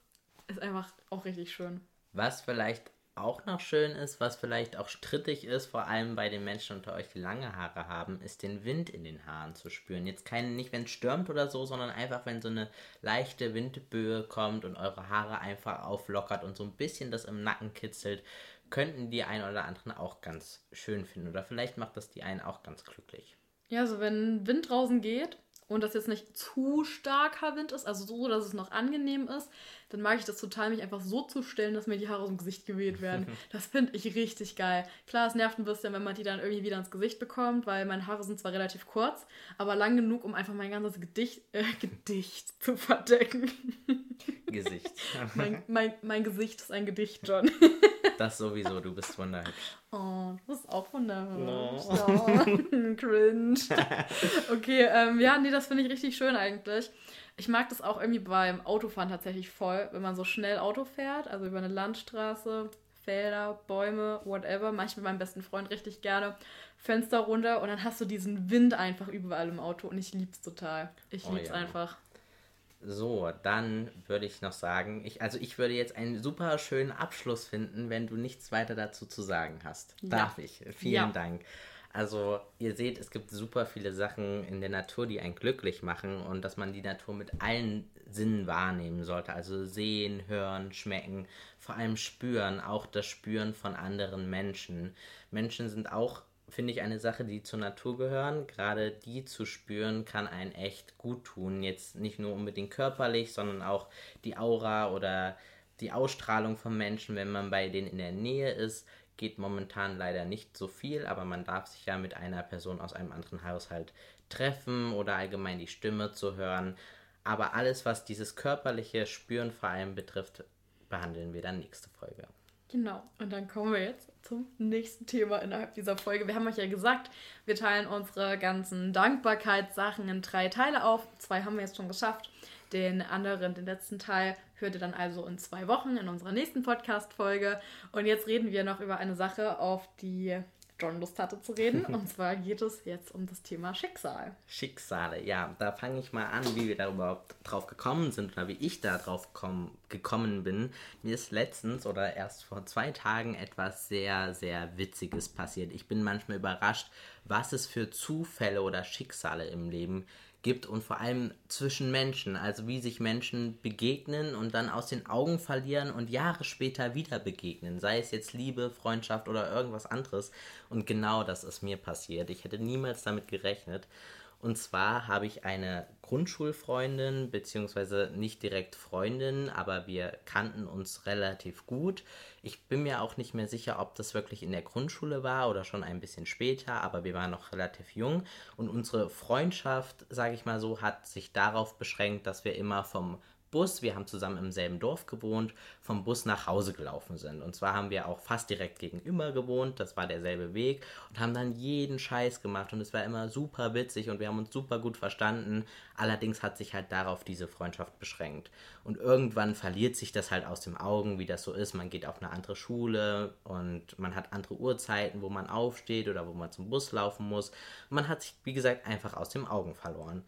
Ist einfach auch richtig schön. Was vielleicht auch noch schön ist, was vielleicht auch strittig ist, vor allem bei den Menschen unter euch, die lange Haare haben, ist den Wind in den Haaren zu spüren. Jetzt kein, nicht wenn es stürmt oder so, sondern einfach, wenn so eine leichte Windböe kommt und eure Haare einfach auflockert und so ein bisschen das im Nacken kitzelt, könnten die einen oder anderen auch ganz schön finden. Oder vielleicht macht das die einen auch ganz glücklich. Ja, also wenn Wind draußen geht und das jetzt nicht zu starker Wind ist, also so, dass es noch angenehm ist, dann mag ich das total, mich einfach so zu stellen, dass mir die Haare aus dem Gesicht geweht werden. Das finde ich richtig geil. Klar, es nervt ein bisschen, wenn man die dann irgendwie wieder ins Gesicht bekommt, weil meine Haare sind zwar relativ kurz, aber lang genug, um einfach mein ganzes Gedicht, äh, Gedicht zu verdecken. Gesicht. mein, mein, mein Gesicht ist ein Gedicht, John. Das sowieso, du bist wunderhübsch. Oh, du bist auch wunderhübsch. No. Ja. Cringe. Okay, ähm, ja, nee, das finde ich richtig schön eigentlich. Ich mag das auch irgendwie beim Autofahren tatsächlich voll, wenn man so schnell Auto fährt, also über eine Landstraße Felder, Bäume, whatever. Manchmal mit meinem besten Freund richtig gerne. Fenster runter und dann hast du diesen Wind einfach überall im Auto und ich lieb's total. Ich oh, lieb's ja. einfach. So, dann würde ich noch sagen, ich, also ich würde jetzt einen super schönen Abschluss finden, wenn du nichts weiter dazu zu sagen hast. Ja. Darf ich? Vielen ja. Dank. Also ihr seht, es gibt super viele Sachen in der Natur, die einen glücklich machen und dass man die Natur mit allen Sinnen wahrnehmen sollte. Also sehen, hören, schmecken, vor allem spüren, auch das Spüren von anderen Menschen. Menschen sind auch, finde ich, eine Sache, die zur Natur gehören. Gerade die zu spüren, kann einen echt gut tun. Jetzt nicht nur unbedingt körperlich, sondern auch die Aura oder die Ausstrahlung von Menschen, wenn man bei denen in der Nähe ist, geht momentan leider nicht so viel, aber man darf sich ja mit einer Person aus einem anderen Haushalt treffen oder allgemein die Stimme zu hören. Aber alles, was dieses körperliche Spüren vor allem betrifft, behandeln wir dann nächste Folge. Genau, und dann kommen wir jetzt zum nächsten Thema innerhalb dieser Folge. Wir haben euch ja gesagt, wir teilen unsere ganzen Dankbarkeitssachen in drei Teile auf. Zwei haben wir jetzt schon geschafft. Den anderen, den letzten Teil, hört ihr dann also in zwei Wochen in unserer nächsten Podcast-Folge. Und jetzt reden wir noch über eine Sache, auf die John Lust hatte zu reden. Und zwar geht es jetzt um das Thema Schicksal. Schicksale, ja. Da fange ich mal an, wie wir da überhaupt drauf gekommen sind oder wie ich da drauf komm, gekommen bin. Mir ist letztens oder erst vor zwei Tagen etwas sehr, sehr Witziges passiert. Ich bin manchmal überrascht, was es für Zufälle oder Schicksale im Leben gibt gibt und vor allem zwischen Menschen, also wie sich Menschen begegnen und dann aus den Augen verlieren und Jahre später wieder begegnen, sei es jetzt Liebe, Freundschaft oder irgendwas anderes. Und genau das ist mir passiert. Ich hätte niemals damit gerechnet. Und zwar habe ich eine Grundschulfreundin, beziehungsweise nicht direkt Freundin, aber wir kannten uns relativ gut. Ich bin mir auch nicht mehr sicher, ob das wirklich in der Grundschule war oder schon ein bisschen später, aber wir waren noch relativ jung. Und unsere Freundschaft, sage ich mal so, hat sich darauf beschränkt, dass wir immer vom Bus, wir haben zusammen im selben Dorf gewohnt, vom Bus nach Hause gelaufen sind. Und zwar haben wir auch fast direkt gegenüber gewohnt, das war derselbe Weg und haben dann jeden Scheiß gemacht und es war immer super witzig und wir haben uns super gut verstanden. Allerdings hat sich halt darauf diese Freundschaft beschränkt. Und irgendwann verliert sich das halt aus den Augen, wie das so ist. Man geht auf eine andere Schule und man hat andere Uhrzeiten, wo man aufsteht oder wo man zum Bus laufen muss. Man hat sich, wie gesagt, einfach aus den Augen verloren.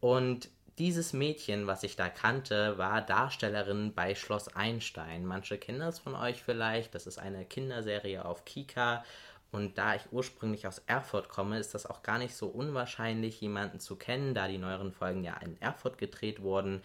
Und dieses Mädchen, was ich da kannte, war Darstellerin bei Schloss Einstein. Manche kennen das von euch vielleicht. Das ist eine Kinderserie auf Kika. Und da ich ursprünglich aus Erfurt komme, ist das auch gar nicht so unwahrscheinlich, jemanden zu kennen, da die neueren Folgen ja in Erfurt gedreht wurden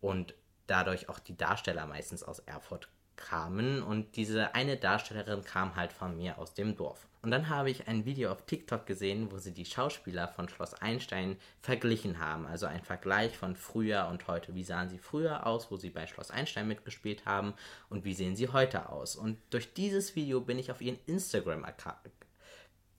und dadurch auch die Darsteller meistens aus Erfurt kamen. Und diese eine Darstellerin kam halt von mir aus dem Dorf. Und dann habe ich ein Video auf TikTok gesehen, wo sie die Schauspieler von Schloss Einstein verglichen haben. Also ein Vergleich von früher und heute. Wie sahen sie früher aus, wo sie bei Schloss Einstein mitgespielt haben und wie sehen sie heute aus. Und durch dieses Video bin ich auf ihren Instagram-Account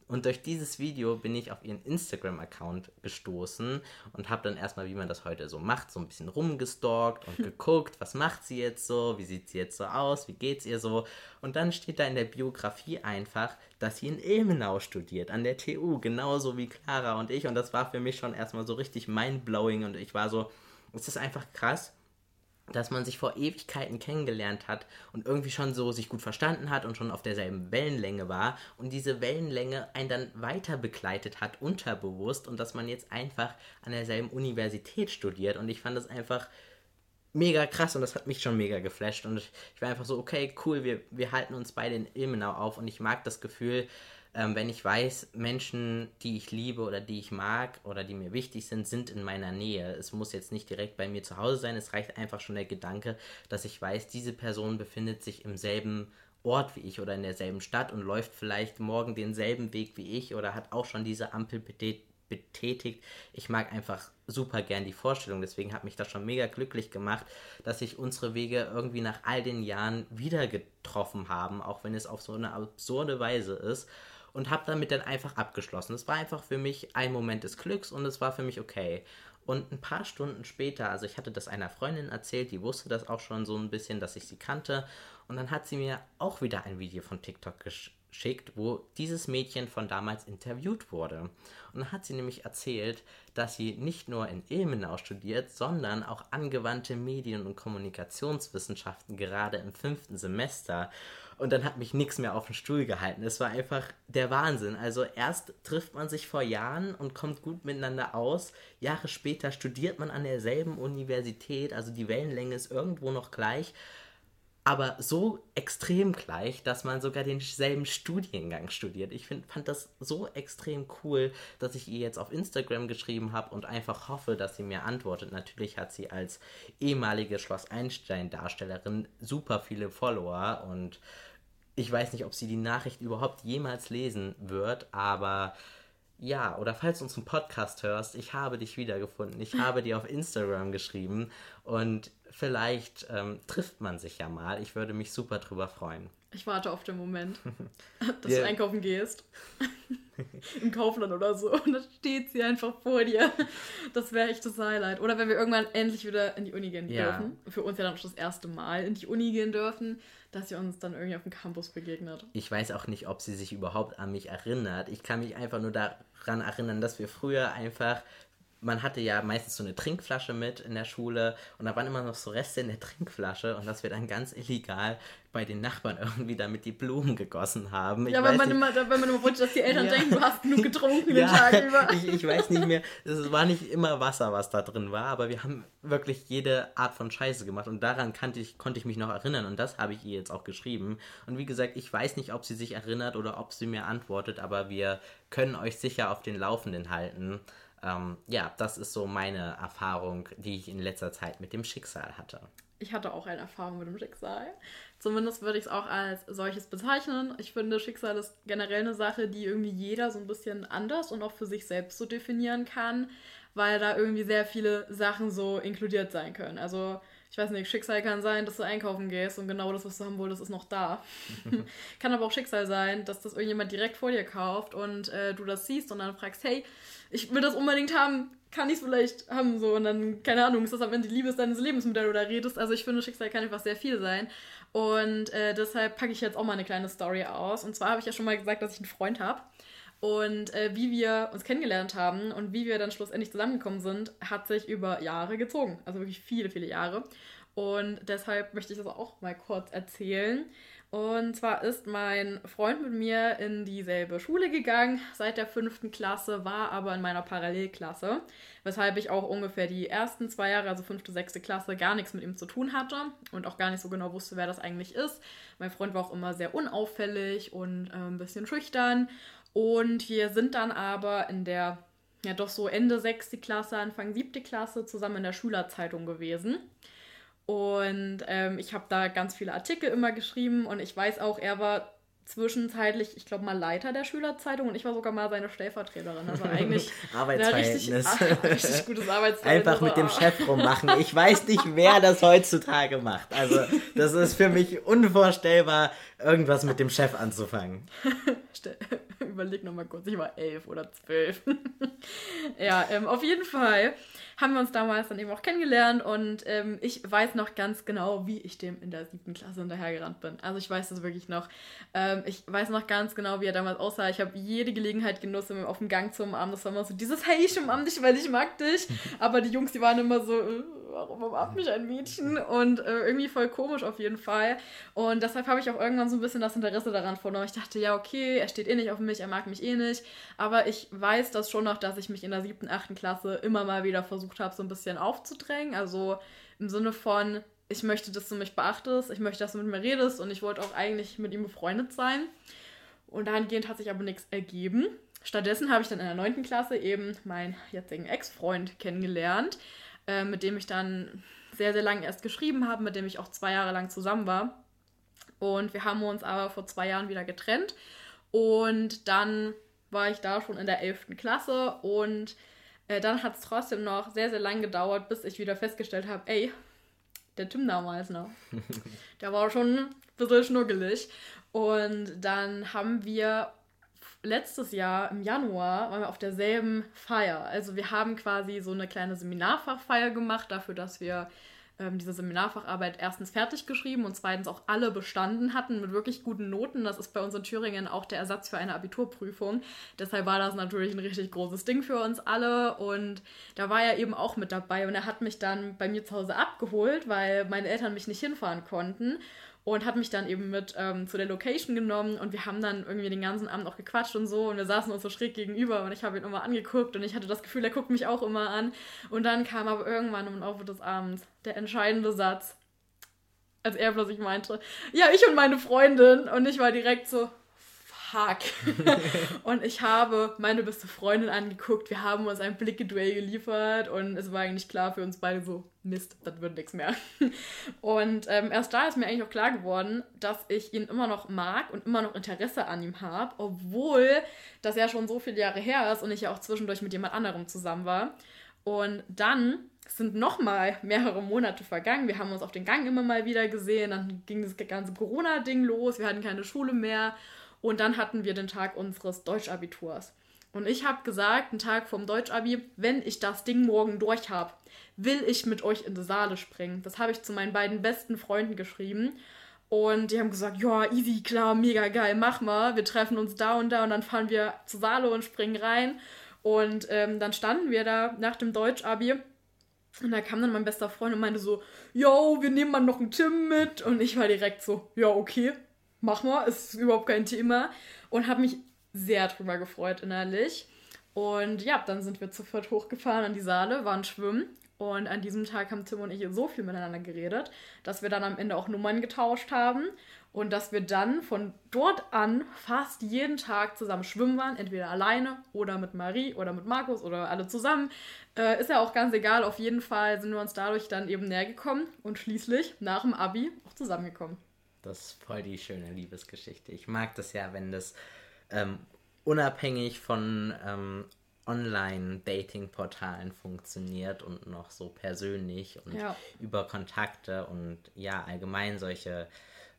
und durch dieses Video bin ich auf ihren Instagram-Account gestoßen und habe dann erstmal, wie man das heute so macht, so ein bisschen rumgestalkt und geguckt, was macht sie jetzt so, wie sieht sie jetzt so aus, wie geht's ihr so. Und dann steht da in der Biografie einfach, dass sie in Ilmenau studiert, an der TU, genauso wie Clara und ich. Und das war für mich schon erstmal so richtig mindblowing und ich war so, es ist einfach krass, dass man sich vor Ewigkeiten kennengelernt hat und irgendwie schon so sich gut verstanden hat und schon auf derselben Wellenlänge war und diese Wellenlänge einen dann weiter begleitet hat, unterbewusst und dass man jetzt einfach an derselben Universität studiert. Und ich fand das einfach mega krass und das hat mich schon mega geflasht. Und ich, war einfach so, okay, cool, wir, wir halten uns beide in Ilmenau auf und ich mag das Gefühl, ähm, wenn ich weiß, Menschen, die ich liebe oder die ich mag oder die mir wichtig sind, sind in meiner Nähe. Es muss jetzt nicht direkt bei mir zu Hause sein, es reicht einfach schon der Gedanke, dass ich weiß, diese Person befindet sich im selben Ort wie ich oder in derselben Stadt und läuft vielleicht morgen denselben Weg wie ich oder hat auch schon diese Ampel betätigt. Ich mag einfach super gern die Vorstellung, deswegen hat mich das schon mega glücklich gemacht, dass sich unsere Wege irgendwie nach all den Jahren wieder getroffen haben, auch wenn es auf so eine absurde Weise ist und habe damit dann einfach abgeschlossen. Es war einfach für mich ein Moment des Glücks und es war für mich okay. Und ein paar Stunden später, also ich hatte das einer Freundin erzählt, die wusste das auch schon so ein bisschen, dass ich sie kannte. Und dann hat sie mir auch wieder ein Video von TikTok geschickt, wo dieses Mädchen von damals interviewt wurde. Und dann hat sie nämlich erzählt, dass sie nicht nur in Ilmenau studiert, sondern auch angewandte Medien- und Kommunikationswissenschaften gerade im fünften Semester. Und dann hat mich nichts mehr auf den Stuhl gehalten. Es war einfach der Wahnsinn. Also erst trifft man sich vor Jahren und kommt gut miteinander aus. Jahre später studiert man an derselben Universität. Also die Wellenlänge ist irgendwo noch gleich aber so extrem gleich, dass man sogar denselben Studiengang studiert. Ich find, fand das so extrem cool, dass ich ihr jetzt auf Instagram geschrieben habe und einfach hoffe, dass sie mir antwortet. Natürlich hat sie als ehemalige Schloss Einstein-Darstellerin super viele Follower und ich weiß nicht, ob sie die Nachricht überhaupt jemals lesen wird, aber ja, oder falls du unseren Podcast hörst, ich habe dich wiedergefunden. Ich habe dir auf Instagram geschrieben und vielleicht ähm, trifft man sich ja mal. Ich würde mich super drüber freuen. Ich warte auf den Moment, dass yeah. du einkaufen gehst. Im Kaufland oder so. Und dann steht sie einfach vor dir. Das wäre echt das Highlight. Oder wenn wir irgendwann endlich wieder in die Uni gehen ja. dürfen. Für uns ja dann schon das erste Mal in die Uni gehen dürfen, dass sie uns dann irgendwie auf dem Campus begegnet. Ich weiß auch nicht, ob sie sich überhaupt an mich erinnert. Ich kann mich einfach nur daran erinnern, dass wir früher einfach man hatte ja meistens so eine Trinkflasche mit in der Schule und da waren immer noch so Reste in der Trinkflasche und das wir dann ganz illegal bei den Nachbarn irgendwie damit die Blumen gegossen haben. Ich ja, wenn man, immer, wenn man immer wollte, dass die Eltern ja. denken, du hast genug getrunken den Tag über. Ich, ich weiß nicht mehr, es war nicht immer Wasser, was da drin war, aber wir haben wirklich jede Art von Scheiße gemacht und daran ich, konnte ich mich noch erinnern und das habe ich ihr jetzt auch geschrieben. Und wie gesagt, ich weiß nicht, ob sie sich erinnert oder ob sie mir antwortet, aber wir können euch sicher auf den Laufenden halten. Ähm, ja, das ist so meine Erfahrung, die ich in letzter Zeit mit dem Schicksal hatte. Ich hatte auch eine Erfahrung mit dem Schicksal. Zumindest würde ich es auch als solches bezeichnen. Ich finde, Schicksal ist generell eine Sache, die irgendwie jeder so ein bisschen anders und auch für sich selbst so definieren kann, weil da irgendwie sehr viele Sachen so inkludiert sein können. Also ich weiß nicht, Schicksal kann sein, dass du einkaufen gehst und genau das, was du haben wolltest, ist noch da. kann aber auch Schicksal sein, dass das irgendjemand direkt vor dir kauft und äh, du das siehst und dann fragst, hey, ich will das unbedingt haben, kann ich es vielleicht haben, so und dann, keine Ahnung, ist das am Ende die Liebe deines Lebens, mit der du da redest. Also ich finde, Schicksal kann einfach sehr viel sein. Und äh, deshalb packe ich jetzt auch mal eine kleine Story aus. Und zwar habe ich ja schon mal gesagt, dass ich einen Freund habe. Und äh, wie wir uns kennengelernt haben und wie wir dann schlussendlich zusammengekommen sind, hat sich über Jahre gezogen. Also wirklich viele, viele Jahre. Und deshalb möchte ich das auch mal kurz erzählen. Und zwar ist mein Freund mit mir in dieselbe Schule gegangen seit der fünften Klasse, war aber in meiner Parallelklasse, weshalb ich auch ungefähr die ersten zwei Jahre, also fünfte, sechste Klasse, gar nichts mit ihm zu tun hatte und auch gar nicht so genau wusste, wer das eigentlich ist. Mein Freund war auch immer sehr unauffällig und äh, ein bisschen schüchtern. Und wir sind dann aber in der, ja doch so Ende sechste Klasse, Anfang siebte Klasse zusammen in der Schülerzeitung gewesen. Und ähm, ich habe da ganz viele Artikel immer geschrieben und ich weiß auch, er war zwischenzeitlich, ich glaube mal Leiter der Schülerzeitung und ich war sogar mal seine Stellvertreterin. Also eigentlich Arbeitsverhältnis. Richtig, richtig gutes Arbeitsverhältnis. Einfach mit dem Chef rummachen. Ich weiß nicht, wer das heutzutage macht. Also das ist für mich unvorstellbar, irgendwas mit dem Chef anzufangen. Überleg nochmal kurz, ich war elf oder zwölf. ja, ähm, auf jeden Fall haben wir uns damals dann eben auch kennengelernt und ähm, ich weiß noch ganz genau, wie ich dem in der siebten Klasse hinterhergerannt bin. Also ich weiß das wirklich noch. Ähm, ich weiß noch ganz genau, wie er damals aussah. Ich habe jede Gelegenheit genossen, auf dem Gang zu umarmen. Das war immer so dieses, hey, ich umarm dich, weil ich mag dich. Aber die Jungs, die waren immer so, äh, warum umarmt mich ein Mädchen? Und äh, irgendwie voll komisch auf jeden Fall. Und deshalb habe ich auch irgendwann so ein bisschen das Interesse daran verloren. Ich dachte, ja, okay, er steht eh nicht auf mich, er mag mich eh nicht. Aber ich weiß das schon noch, dass ich mich in der siebten, achten Klasse immer mal wieder versucht habe, so ein bisschen aufzudrängen. Also im Sinne von, ich möchte, dass du mich beachtest, ich möchte, dass du mit mir redest und ich wollte auch eigentlich mit ihm befreundet sein. Und dahingehend hat sich aber nichts ergeben. Stattdessen habe ich dann in der 9. Klasse eben meinen jetzigen Ex-Freund kennengelernt, äh, mit dem ich dann sehr, sehr lange erst geschrieben habe, mit dem ich auch zwei Jahre lang zusammen war. Und wir haben uns aber vor zwei Jahren wieder getrennt. Und dann war ich da schon in der 11. Klasse und äh, dann hat es trotzdem noch sehr, sehr lang gedauert, bis ich wieder festgestellt habe, ey, der Tim damals noch, der war schon ein bisschen schnuggelig. Und dann haben wir letztes Jahr im Januar waren wir auf derselben Feier. Also wir haben quasi so eine kleine Seminarfachfeier gemacht dafür, dass wir ähm, diese Seminarfacharbeit erstens fertig geschrieben und zweitens auch alle bestanden hatten mit wirklich guten Noten. Das ist bei uns in Thüringen auch der Ersatz für eine Abiturprüfung. Deshalb war das natürlich ein richtig großes Ding für uns alle und da war er eben auch mit dabei und er hat mich dann bei mir zu Hause abgeholt, weil meine Eltern mich nicht hinfahren konnten. Und hat mich dann eben mit ähm, zu der Location genommen und wir haben dann irgendwie den ganzen Abend auch gequatscht und so und wir saßen uns so schräg gegenüber und ich habe ihn immer angeguckt und ich hatte das Gefühl, er guckt mich auch immer an. Und dann kam aber irgendwann im Laufe des Abends der entscheidende Satz, als er plötzlich meinte, ja, ich und meine Freundin. Und ich war direkt so, fuck. und ich habe meine beste Freundin angeguckt, wir haben uns ein Blickgeduell geliefert und es war eigentlich klar für uns beide so, Mist, das wird nichts mehr. Und ähm, erst da ist mir eigentlich auch klar geworden, dass ich ihn immer noch mag und immer noch Interesse an ihm habe, obwohl das ja schon so viele Jahre her ist und ich ja auch zwischendurch mit jemand anderem zusammen war. Und dann sind noch mal mehrere Monate vergangen. Wir haben uns auf den Gang immer mal wieder gesehen. Dann ging das ganze Corona-Ding los. Wir hatten keine Schule mehr. Und dann hatten wir den Tag unseres Deutschabiturs. Und ich habe gesagt, einen Tag vom Deutschabi, wenn ich das Ding morgen durch habe, will ich mit euch in die Saale springen. Das habe ich zu meinen beiden besten Freunden geschrieben. Und die haben gesagt, ja, easy, klar, mega geil, mach mal. Wir treffen uns da und da und dann fahren wir zur Saale und springen rein. Und ähm, dann standen wir da nach dem Deutschabi und da kam dann mein bester Freund und meinte so, yo, wir nehmen mal noch einen Tim mit. Und ich war direkt so, ja, okay, mach mal, ist überhaupt kein Thema. Und habe mich sehr drüber gefreut innerlich. Und ja, dann sind wir zu viert hochgefahren an die Saale, waren schwimmen. Und an diesem Tag haben Tim und ich so viel miteinander geredet, dass wir dann am Ende auch Nummern getauscht haben und dass wir dann von dort an fast jeden Tag zusammen schwimmen waren, entweder alleine oder mit Marie oder mit Markus oder alle zusammen. Äh, ist ja auch ganz egal, auf jeden Fall sind wir uns dadurch dann eben näher gekommen und schließlich nach dem Abi auch zusammengekommen. Das ist voll die schöne Liebesgeschichte. Ich mag das ja, wenn das ähm, unabhängig von ähm, Online-Dating-Portalen funktioniert und noch so persönlich und ja. über Kontakte und ja, allgemein solche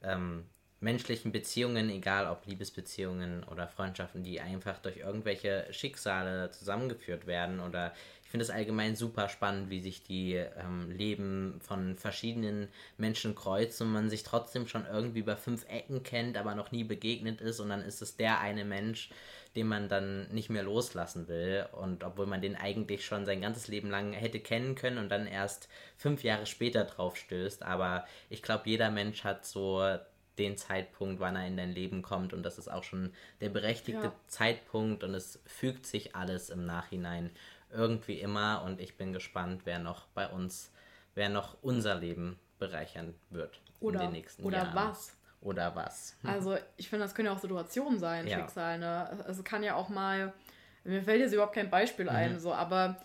ähm, menschlichen Beziehungen, egal ob Liebesbeziehungen oder Freundschaften, die einfach durch irgendwelche Schicksale zusammengeführt werden oder ich finde es allgemein super spannend, wie sich die ähm, Leben von verschiedenen Menschen kreuzen und man sich trotzdem schon irgendwie über fünf Ecken kennt, aber noch nie begegnet ist und dann ist es der eine Mensch, den man dann nicht mehr loslassen will und obwohl man den eigentlich schon sein ganzes Leben lang hätte kennen können und dann erst fünf Jahre später drauf stößt, aber ich glaube, jeder Mensch hat so den Zeitpunkt, wann er in dein Leben kommt und das ist auch schon der berechtigte ja. Zeitpunkt und es fügt sich alles im Nachhinein irgendwie immer und ich bin gespannt, wer noch bei uns, wer noch unser Leben bereichern wird oder, in den nächsten oder Jahren. Oder was? Oder was? Also ich finde, das können ja auch Situationen sein, ja. Schicksal. Ne? Also kann ja auch mal, mir fällt jetzt überhaupt kein Beispiel mhm. ein, so, aber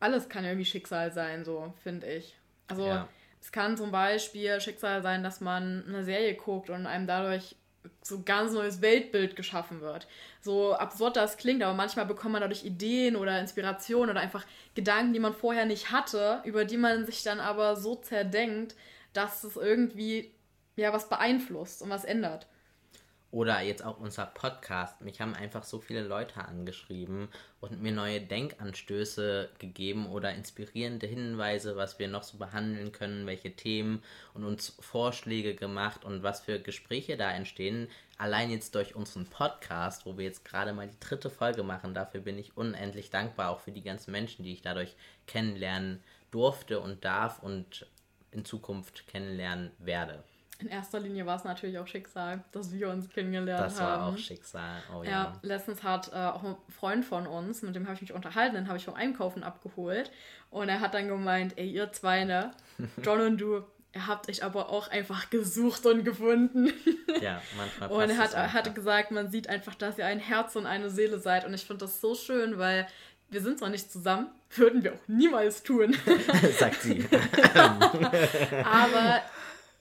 alles kann ja irgendwie Schicksal sein, so finde ich. Also ja. es kann zum Beispiel Schicksal sein, dass man eine Serie guckt und einem dadurch so ganz neues Weltbild geschaffen wird. So absurd das klingt, aber manchmal bekommt man dadurch Ideen oder Inspiration oder einfach Gedanken, die man vorher nicht hatte, über die man sich dann aber so zerdenkt, dass es irgendwie ja was beeinflusst und was ändert. Oder jetzt auch unser Podcast. Mich haben einfach so viele Leute angeschrieben und mir neue Denkanstöße gegeben oder inspirierende Hinweise, was wir noch so behandeln können, welche Themen und uns Vorschläge gemacht und was für Gespräche da entstehen. Allein jetzt durch unseren Podcast, wo wir jetzt gerade mal die dritte Folge machen. Dafür bin ich unendlich dankbar, auch für die ganzen Menschen, die ich dadurch kennenlernen durfte und darf und in Zukunft kennenlernen werde. In erster Linie war es natürlich auch Schicksal, dass wir uns kennengelernt haben. Das war haben. auch Schicksal, oh ja. Ja, letztens hat äh, auch ein Freund von uns, mit dem habe ich mich unterhalten, den habe ich vom Einkaufen abgeholt. Und er hat dann gemeint, ey, ihr zwei, ne, John und du, ihr habt euch aber auch einfach gesucht und gefunden. Ja, manchmal Und er hat, hat gesagt, man sieht einfach, dass ihr ein Herz und eine Seele seid. Und ich finde das so schön, weil wir sind zwar nicht zusammen, würden wir auch niemals tun. Sagt sie. aber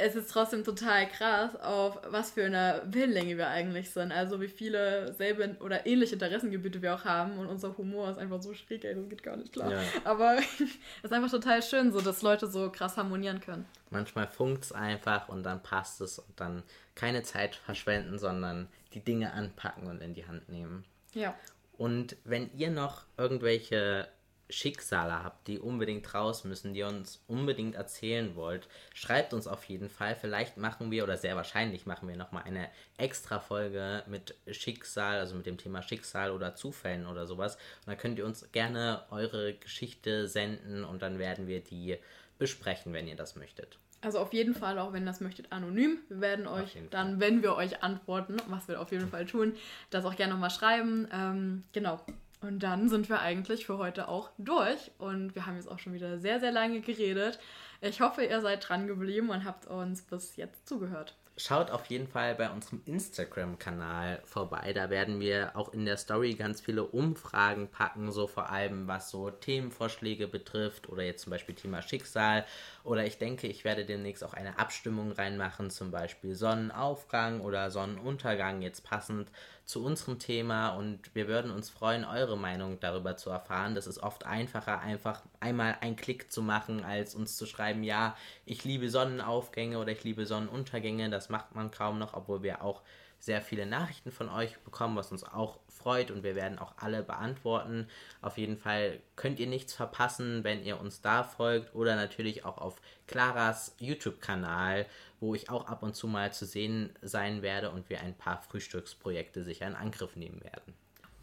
es ist trotzdem total krass, auf was für eine Wellenlänge wir eigentlich sind. Also wie viele selbe oder ähnliche Interessengebiete wir auch haben und unser Humor ist einfach so schräg, ey, das geht gar nicht klar. Ja. Aber es ist einfach total schön, so dass Leute so krass harmonieren können. Manchmal funkt es einfach und dann passt es und dann keine Zeit verschwenden, sondern die Dinge anpacken und in die Hand nehmen. Ja. Und wenn ihr noch irgendwelche Schicksale habt, die unbedingt raus müssen, die ihr uns unbedingt erzählen wollt, schreibt uns auf jeden Fall. Vielleicht machen wir oder sehr wahrscheinlich machen wir nochmal eine extra Folge mit Schicksal, also mit dem Thema Schicksal oder Zufällen oder sowas. Und dann könnt ihr uns gerne eure Geschichte senden und dann werden wir die besprechen, wenn ihr das möchtet. Also auf jeden Fall, auch wenn ihr das möchtet, anonym. Wir werden euch dann, wenn wir euch antworten, was wir auf jeden Fall tun, das auch gerne nochmal schreiben. Ähm, genau. Und dann sind wir eigentlich für heute auch durch. Und wir haben jetzt auch schon wieder sehr, sehr lange geredet. Ich hoffe, ihr seid dran geblieben und habt uns bis jetzt zugehört. Schaut auf jeden Fall bei unserem Instagram-Kanal vorbei. Da werden wir auch in der Story ganz viele Umfragen packen, so vor allem was so Themenvorschläge betrifft oder jetzt zum Beispiel Thema Schicksal. Oder ich denke, ich werde demnächst auch eine Abstimmung reinmachen, zum Beispiel Sonnenaufgang oder Sonnenuntergang, jetzt passend zu unserem Thema und wir würden uns freuen, eure Meinung darüber zu erfahren. Das ist oft einfacher, einfach einmal einen Klick zu machen, als uns zu schreiben, ja, ich liebe Sonnenaufgänge oder ich liebe Sonnenuntergänge. Das macht man kaum noch, obwohl wir auch sehr viele Nachrichten von euch bekommen, was uns auch freut und wir werden auch alle beantworten. Auf jeden Fall könnt ihr nichts verpassen, wenn ihr uns da folgt oder natürlich auch auf Claras YouTube-Kanal, wo ich auch ab und zu mal zu sehen sein werde und wir ein paar Frühstücksprojekte sicher in Angriff nehmen werden.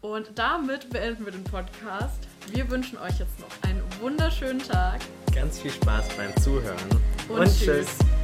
Und damit beenden wir den Podcast. Wir wünschen euch jetzt noch einen wunderschönen Tag. Ganz viel Spaß beim Zuhören und, und tschüss. tschüss.